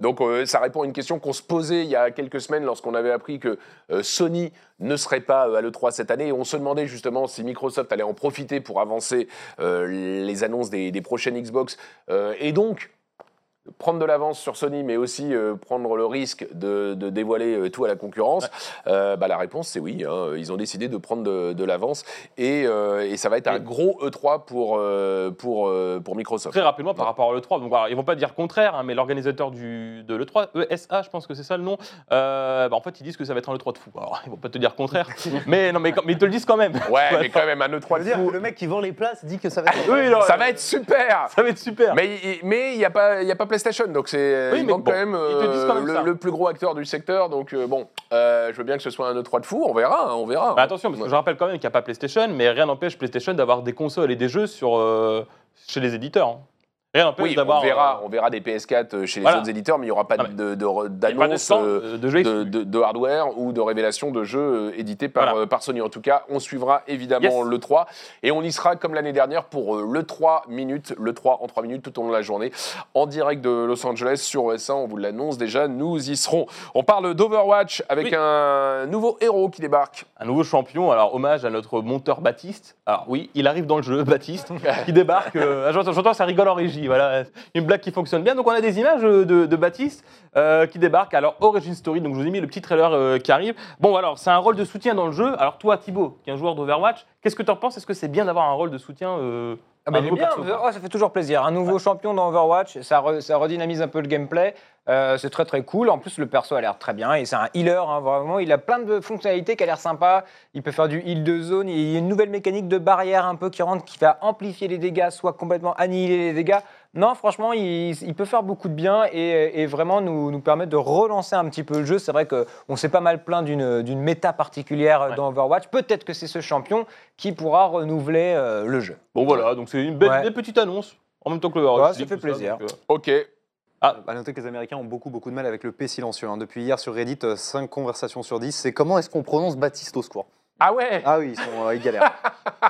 Donc, euh, ça répond à une question qu'on se posait il y a quelques semaines lorsqu'on avait appris que euh, Sony ne serait pas euh, à l'E3 cette année. On se demandait justement si Microsoft allait en profiter pour avancer les annonces des, prochaines Xbox. Et donc, prendre de l'avance sur Sony, mais aussi euh, prendre le risque de, de dévoiler euh, tout à la concurrence Euh, bah, La réponse, c'est oui. hein. Ils ont décidé de prendre de, de l'avance. Et, euh, et ça va être un gros E3 pour, euh, pour, euh, pour Microsoft. Très rapidement par rapport à l'E3, donc alors, ils vont pas dire contraire, hein, mais l'organisateur du- de l'E3, ESA, je pense que c'est ça le nom, euh, bah, en fait ils disent que ça va être un E3 de fou. Alors ils vont pas te dire contraire, mais non mais, ils te le disent quand même. Ouais, mais quand même, un E3 Je veux de dire, fou. le mec qui vend les places dit que ça va être. Oui, non, Ça euh, va être super ça va être super. Mais il- mais n'y a, pas- il y a pas PlayStation, donc c'est Oui, il mais manque bon, quand même, euh, le, le plus gros acteur du secteur. Donc euh, bon, euh, je veux bien que ce soit un E3 de fou, on verra, hein, on verra. Bah, attention, parce que je rappelle quand même qu'il n'y a pas PlayStation, mais rien n'empêche PlayStation d'avoir des consoles et des jeux sur, euh, chez les éditeurs. hein. N'empêche oui, on verra, euh, on verra des PS4 euh, chez les Voilà. autres éditeurs, mais il n'y aura pas d'annonce euh, de de, de- de hardware ou de révélation de jeux édités par, Voilà. par Sony. En tout cas, on suivra évidemment Yes. le 3 et on y sera comme l'année dernière pour euh, le 3 minutes, le 3 en 3 minutes tout au long de la journée en direct de Los Angeles sur OS1. On vous l'annonce déjà, nous y serons. On parle d'Overwatch avec Oui. un nouveau héros qui débarque. un nouveau champion. Alors, hommage à notre monteur Baptiste. Alors, oui, il arrive dans le jeu, Baptiste, qui débarque. euh, ah, j'entends, ça rigole en régie. Voilà, une blague qui fonctionne bien. Donc, on a des images euh, de, Baptiste euh, qui débarque. Alors, Origin Story. Donc, je vous ai mis le petit trailer euh, qui arrive. Bon, alors, c'est un rôle de soutien dans le jeu. Alors, toi, Thibaut, qui est un joueur d'Overwatch, qu'est-ce que tu en penses? Est-ce que c'est bien d'avoir un rôle de soutien Ah bah, il est bien, oh, ça fait toujours plaisir. Un nouveau champion dans Overwatch, ça, re- ça redynamise un peu le gameplay. Euh, c'est très très cool. En plus, le perso a l'air très bien et c'est un healer. hein, vraiment, il a plein de fonctionnalités qui a l'air sympa. Il peut faire du heal de zone. Il y a une nouvelle mécanique de barrière un peu qui rentre, qui va amplifier les dégâts, soit complètement annihiler les dégâts. Non, franchement, il, il peut faire beaucoup de bien et, et vraiment nous, nous permettre de relancer un petit peu le jeu. C'est vrai qu'on s'est pas mal plaint d'une d'une méta particulière euh, Ouais. dans Overwatch. Peut-être que c'est ce champion qui pourra renouveler euh, le jeu. Bon, voilà, donc c'est une belle, Ouais. petite annonce. En même temps que l'Overwatch. Ouais, ça fait plaisir. donc, euh, Ok. À noter que les Américains ont beaucoup, beaucoup de mal avec le P silencieux. hein. Depuis hier sur Reddit, 5 conversations sur 10. C'est comment est-ce qu'on prononce Baptiste au secours? Ah ouais Ah oui, ils, sont, euh, ils galèrent.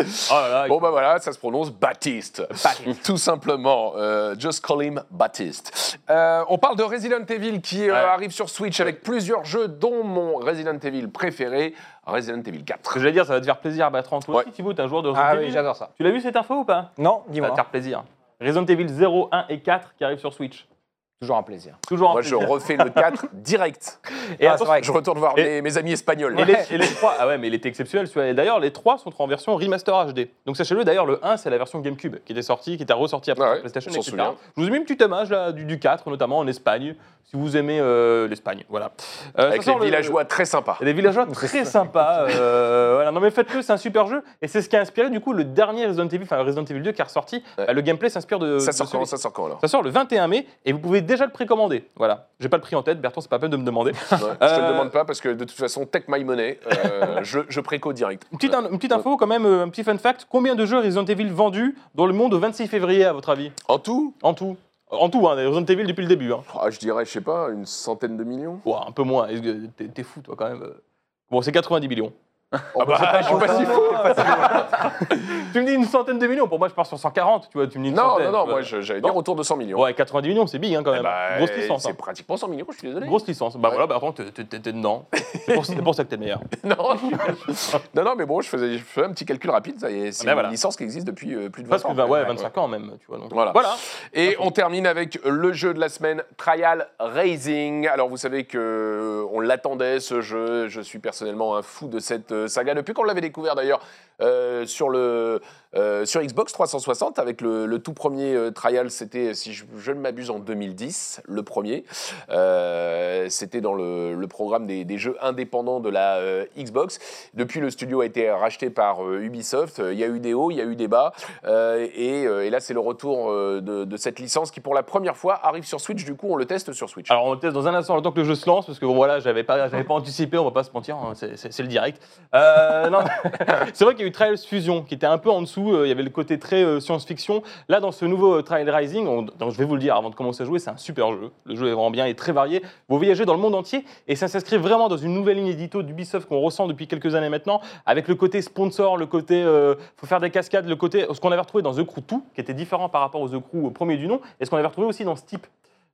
oh là là, il Bon faut- bah voilà, ça se prononce Baptiste. Tout simplement. Euh, just call him Baptiste. Euh, on parle de Resident Evil qui euh, Ouais. arrive sur Switch avec plusieurs jeux, dont mon Resident Evil préféré, Resident Evil Ce 4. que j'allais dire, ça va te faire plaisir, Bertrand. Toi Ouais. aussi, Thibaut, t'es un joueur de Resident Ah Evil. oui, j'adore ça. Tu l'as vu cette info ou pas? Non, Ça va dis-moi. te faire plaisir. Resident Evil 0, 1 et 4 qui arrivent sur Switch. Toujours un plaisir. Toujours un Moi, je plaisir. refais le 4 direct. Et Ah, vrai. Je retourne voir Et- mes, mes amis espagnols. Et les, et les trois, ah ouais, mais il était exceptionnel. celui-là. D'ailleurs, les trois sont en version remaster HD. Donc sachez-le, d'ailleurs, le 1, c'est la version GameCube qui était sortie, qui était ressortie après Ah ouais, PlayStation, etc. Je vous ai mis une petite image là, du, du 4, notamment en Espagne, si vous aimez euh, l'Espagne. Voilà. Euh, Avec les le- villageois très sympas. Des villageois très sympas. euh, voilà. Non mais faites-le, c'est un super jeu. Et c'est ce qui a inspiré du coup le dernier Resident Evil, enfin Resident Evil 2 qui est ressorti. Ouais. Euh, le gameplay s'inspire de. Ça de sort celui- quand Ça sort quand alors Ça sort le 21 mai et vous pouvez déjà le précommander. Voilà. J'ai pas le prix en tête, Bertrand, c'est pas la peine de me demander. Ouais, Je te le Euh, demande pas parce que de toute façon, Take My Money, euh, je, je préco direct. Une petite, une petite info quand même, euh, un petit fun fact. Combien de jeux Resident Evil vendus dans le monde au 26 février à votre avis? En tout, En tout. En tout, hein, Resident Evil depuis le début. Hein. ah, je dirais, je sais pas, une centaine de millions? Ouah, un peu moins. T'es fou toi quand même. Bon, c'est 90 millions. Oh, bah, je suis pas si fou. Tu me dis une centaine de millions, pour moi je pars sur 140, tu vois, tu me dis une Non, centaine. non, non, moi j'allais dire autour de 100 millions. Ouais, 90 millions, c'est big hein, quand Eh même. bah, Grosse licence. C'est hein. pratiquement 100 millions, je suis désolé. Grosse licence. Bah Ouais. voilà, bah attends, t'es- t'es dedans. C'est pour, ça que t'es le meilleur. non, non, non, mais bon, je faisais, je faisais un petit calcul rapide. C'est Ah ben une voilà. licence qui existe depuis euh, plus de 20 Presque ans. 20, ouais, Ouais, 25 ans même, tu vois. Donc, Voilà. voilà. Et on termine avec le jeu de la semaine, Trial Racing. Alors vous savez que euh, on l'attendait ce jeu. Je suis personnellement un fou de cette euh, saga depuis qu'on l'avait découvert d'ailleurs euh, sur le euh, sur Xbox 360 avec le, tout premier euh, Trial. C'était si je, ne m'abuse en 2010, le premier. C'était dans le, programme des, jeux indépendants de la Xbox. Depuis le studio a été racheté par Ubisoft. Il y a eu des hauts, il y a eu des bas. Et, là, c'est le retour de, cette licence qui, pour la première fois, arrive sur Switch. Du coup, on le teste sur Switch. Alors on le teste dans un instant, le temps que le jeu se lance, parce que bon voilà, j'avais pas, pas anticipé, on va pas se mentir, hein, c'est le direct. Euh, c'est vrai qu'il y a eu Trials Fusion, qui était un peu en dessous, euh, il y avait le côté très euh, science-fiction. Là, dans ce nouveau euh, Trial Rising, on- donc, je vais vous le dire avant de commencer à jouer, c'est un super jeu. Le jeu est vraiment bien, est très varié. Vous voyagez dans le monde entier, et ça s'inscrit vraiment dans une nouvelle ligne édito d'Ubisoft qu'on ressent depuis quelques années maintenant, avec le côté sponsor, le côté faut faire des cascades, le côté ce qu'on avait retrouvé dans The Crew 2, qui était différent par rapport aux The Crew au premier du nom, et ce qu'on avait retrouvé aussi dans Steep.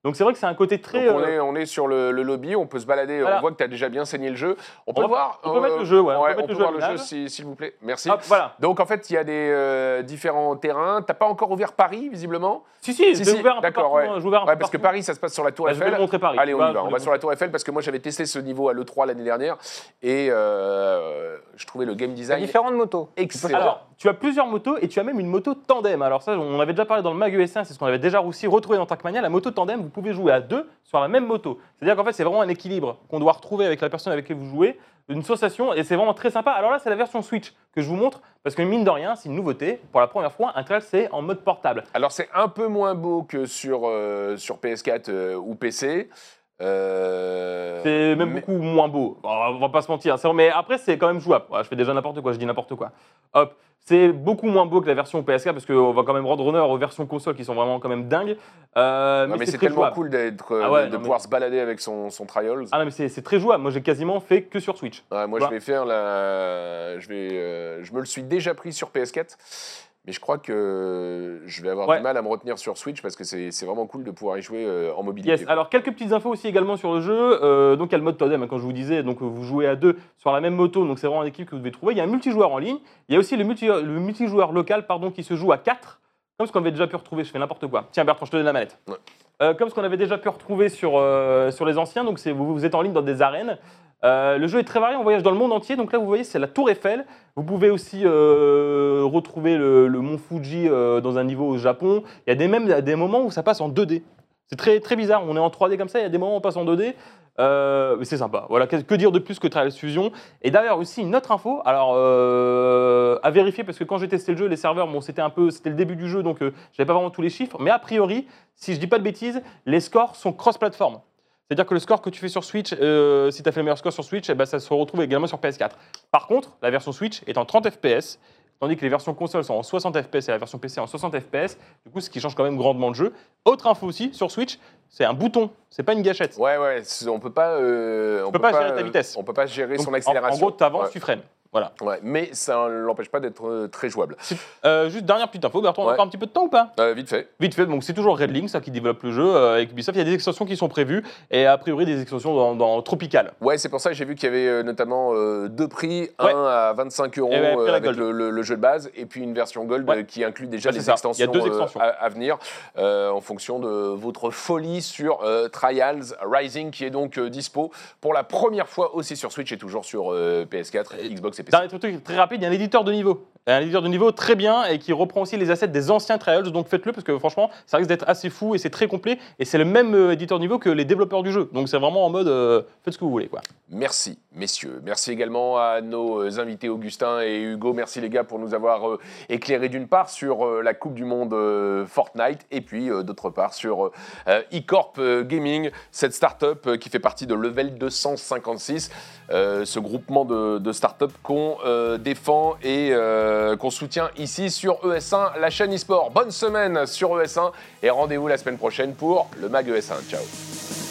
Donc c'est vrai que c'est un côté très... Donc, on, euh, est, on est sur le, le lobby, on peut se balader. Voilà. On voit que tu as déjà bien saigné le jeu. On peut On va- voir on peut mettre le jeu, ouais, on peut mettre on le jeu voir le jeu, si- s'il vous plaît. Merci. Hop, voilà. Donc, en fait, il y a des euh, différents terrains. T'as pas encore ouvert Paris, visiblement? Si, si, Si, j'ai si, ouvert un peu d'accord, ouais. hein, ouvert un Ouais, peu parce que. Paris, ça se passe sur la Tour Bah, je vais Eiffel. montrer Paris. Allez, on vois, y va. On va sur la Tour Eiffel parce que moi, j'avais testé ce niveau à l'E3 l'année dernière et euh, je trouvais le game design différentes motos. excellent. Alors, tu as plusieurs motos et tu as même une moto tandem. Alors ça, on avait déjà parlé dans le Mag ES1, c'est ce qu'on avait déjà aussi retrouvé dans Trackmania. La moto tandem, vous pouvez jouer à deux sur la même moto. C'est-à-dire qu'en fait, c'est vraiment un équilibre qu'on doit retrouver avec la personne avec qui vous jouez, une sensation, et c'est vraiment très sympa. Alors là, c'est la version Switch que je vous montre, parce que mine de rien, c'est une nouveauté. Pour la première fois, un trail, c'est en mode portable. Alors, c'est un peu moins beau que sur, euh, sur PS4 euh, ou PC. Euh, C'est même mais- beaucoup moins beau. On va pas se mentir. Mais après, c'est quand même jouable. Je fais déjà n'importe quoi, je dis n'importe quoi. Hop. C'est beaucoup moins beau que la version PS4 parce qu'on va quand même rendre honneur aux versions console qui sont vraiment quand même dingues. Euh, Non, mais, mais c'est tellement jouable. cool d'être, Ah ouais, de, mais- pouvoir se balader avec son, son Trials. Ah non, mais c'est très jouable. Moi, j'ai quasiment fait que sur Switch. Ouais, moi, Bah. je vais faire la. Je, vais, euh, je me le suis déjà pris sur PS4, mais je crois que je vais avoir Ouais. du mal à me retenir sur Switch parce que c'est vraiment cool de pouvoir y jouer euh, en mobilité. Yes. Alors, quelques petites infos aussi également sur le jeu. Euh, donc, il y a le mode tandem, hein, comme je vous disais. Donc, vous jouez à deux sur la même moto. Donc, c'est vraiment une équipe que vous devez trouver. Il y a un multijoueur en ligne. Il y a aussi le, multi le multijoueur local pardon, qui se joue à 4. Comme ce qu'on avait déjà pu retrouver. Je fais n'importe quoi. Tiens, Bertrand, je te donne la manette. Ouais. Euh, comme ce qu'on avait déjà pu retrouver sur, euh, sur les anciens. Donc, vous, vous êtes en ligne dans des arènes. Euh, le jeu est très varié, on voyage dans le monde entier. Donc là, vous voyez, c'est la Tour Eiffel. Vous pouvez aussi euh, retrouver le, mont Fuji euh, dans un niveau au Japon. Il y a des, même des moments où ça passe en 2D. C'est très, très bizarre. On est en 3D comme ça, il y a des moments où on passe en 2D. Euh, mais c'est sympa. Voilà, que, dire de plus que Trials Fusion? Et d'ailleurs aussi une autre info. Alors à vérifier parce que quand j'ai testé le jeu, les serveurs, bon, c'était un peu, c'était le début du jeu, donc j'avais pas vraiment tous les chiffres. Mais a priori, si je dis pas de bêtises, les scores sont cross-platform. C'est-à-dire que le score que tu fais sur Switch, euh, si tu as fait le meilleur score sur Switch, eh ben, ça se retrouve également sur PS4. Par contre, la version Switch est en 30 FPS, tandis que les versions consoles sont en 60 FPS et la version PC en 60 FPS. Du coup, ce qui change quand même grandement le jeu. Autre info aussi sur Switch, c'est un bouton, c'est pas une gâchette. Ouais, ouais, on peut pas. euh, on peut pas gérer ta euh, vitesse. On peut pas gérer Donc, son en- accélération. En, gros, tu avances, Ouais, tu freines. Voilà. ouais, mais ça ne l'empêche pas d'être euh, très jouable. Euh, juste dernière petite info, Bertrand, on a Ouais. encore un petit peu de temps ou pas? Euh, vite fait. Vite fait, donc c'est toujours Red Link, ça qui développe le jeu euh, avec Ubisoft. Il y a des extensions qui sont prévues et a priori des extensions dans, dans Tropical. Ouais, c'est pour ça que j'ai vu qu'il y avait euh, notamment euh, deux prix, Ouais. un à 25 euros Et ouais, après euh, la avec Gold. le, le- le jeu de base, et puis une version Gold Ouais. euh, qui inclut déjà Ouais, c'est les ça. extensions, Il y a deux euh, extensions. à, à venir euh, en fonction de votre folie sur euh, Trials Rising, qui est donc euh, dispo pour la première fois aussi sur Switch et toujours sur euh, PS4, Xbox et PC. Dernier truc très rapide, il y a un éditeur de niveau. Un éditeur de niveau très bien et qui reprend aussi les assets des anciens Trials, donc faites-le parce que franchement, ça risque d'être assez fou et c'est très complet. Et c'est le même euh, éditeur de niveau que les développeurs du jeu. Donc c'est vraiment en mode euh, faites ce que vous voulez. Quoi. Merci, messieurs. Merci également à nos euh, invités Augustin et Hugo. Merci les gars pour nous avoir euh, éclairé d'une part sur euh, la Coupe du Monde Fortnite et puis d'autre part sur eCorp Gaming, cette start-up qui fait partie de Level 256, euh, ce groupement de, de start-up qu'on euh, défend et euh, qu'on soutient ici sur ES1, la chaîne eSport. Bonne semaine sur ES1 et rendez-vous la semaine prochaine pour le Mag ES1. Ciao.